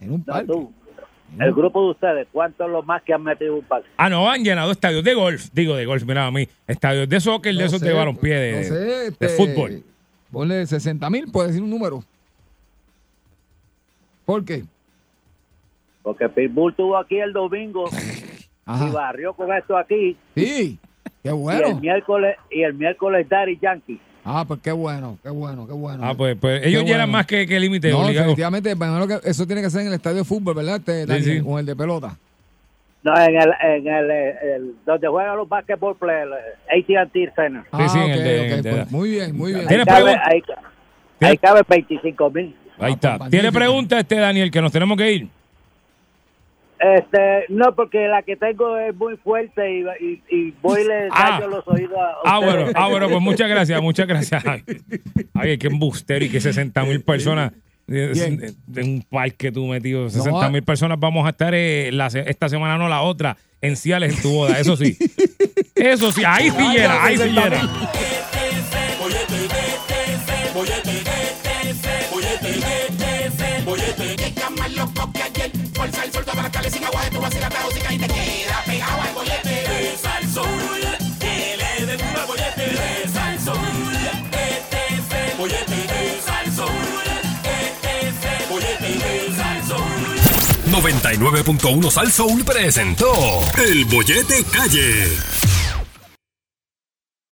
En un No, parque. tú. El grupo de ustedes, ¿cuánto es lo más que han metido en un parque? Ah, no, han llenado estadios de golf. Digo, de golf, mira a mí. Estadios de soccer, de No esos sé, de balompié, de, no sé, de este, fútbol. Ponle 60 mil, puedes decir un número. ¿Por qué? Porque Pitbull estuvo aquí el domingo Ajá. y barrió con esto aquí. Sí, qué Y el bueno. miércoles, y el miércoles Daddy Yankee. Ah, pues qué bueno, qué bueno, qué bueno. Ah, pues, pues ellos Qué llenan bueno. más que, que límite no, obligado. definitivamente, primero que eso tiene que ser en el estadio de fútbol, ¿verdad? Este, sí. Con el de pelota. No, en el, en el, el- donde juegan los basketball players, AT&T Center. Ah, sí, en ok, el de- ok, el de- pues, muy bien, muy bien. ¿Tiene Ahí cabe, ahí, ahí cabe 25 mil. Ahí Ah, está. pues, ¿Tiene pregunta este Daniel que nos tenemos que ir? Este, no, porque la que tengo es muy fuerte y, y, y voy y le Ah. daño los oídos a Ah, ustedes. bueno, ah, bueno, pues muchas gracias, muchas gracias. Ay, qué embustero y que 60 mil personas Bien. de un parque tú metido. 60 mil personas vamos a estar eh, la esta semana, no la otra, en Ciales en tu boda. Eso sí. Eso sí, ahí sí llena, ahí sí llena. fuerza, el sol toma las calles sin agua, esto va a ser atado, si cae te queda pegado al bollete. Es al sol, que le den un bollete. Es al sol, este es bollete. Es al sol, este es bollete. Es al 99.1 Sal presentó El Bollete Calle.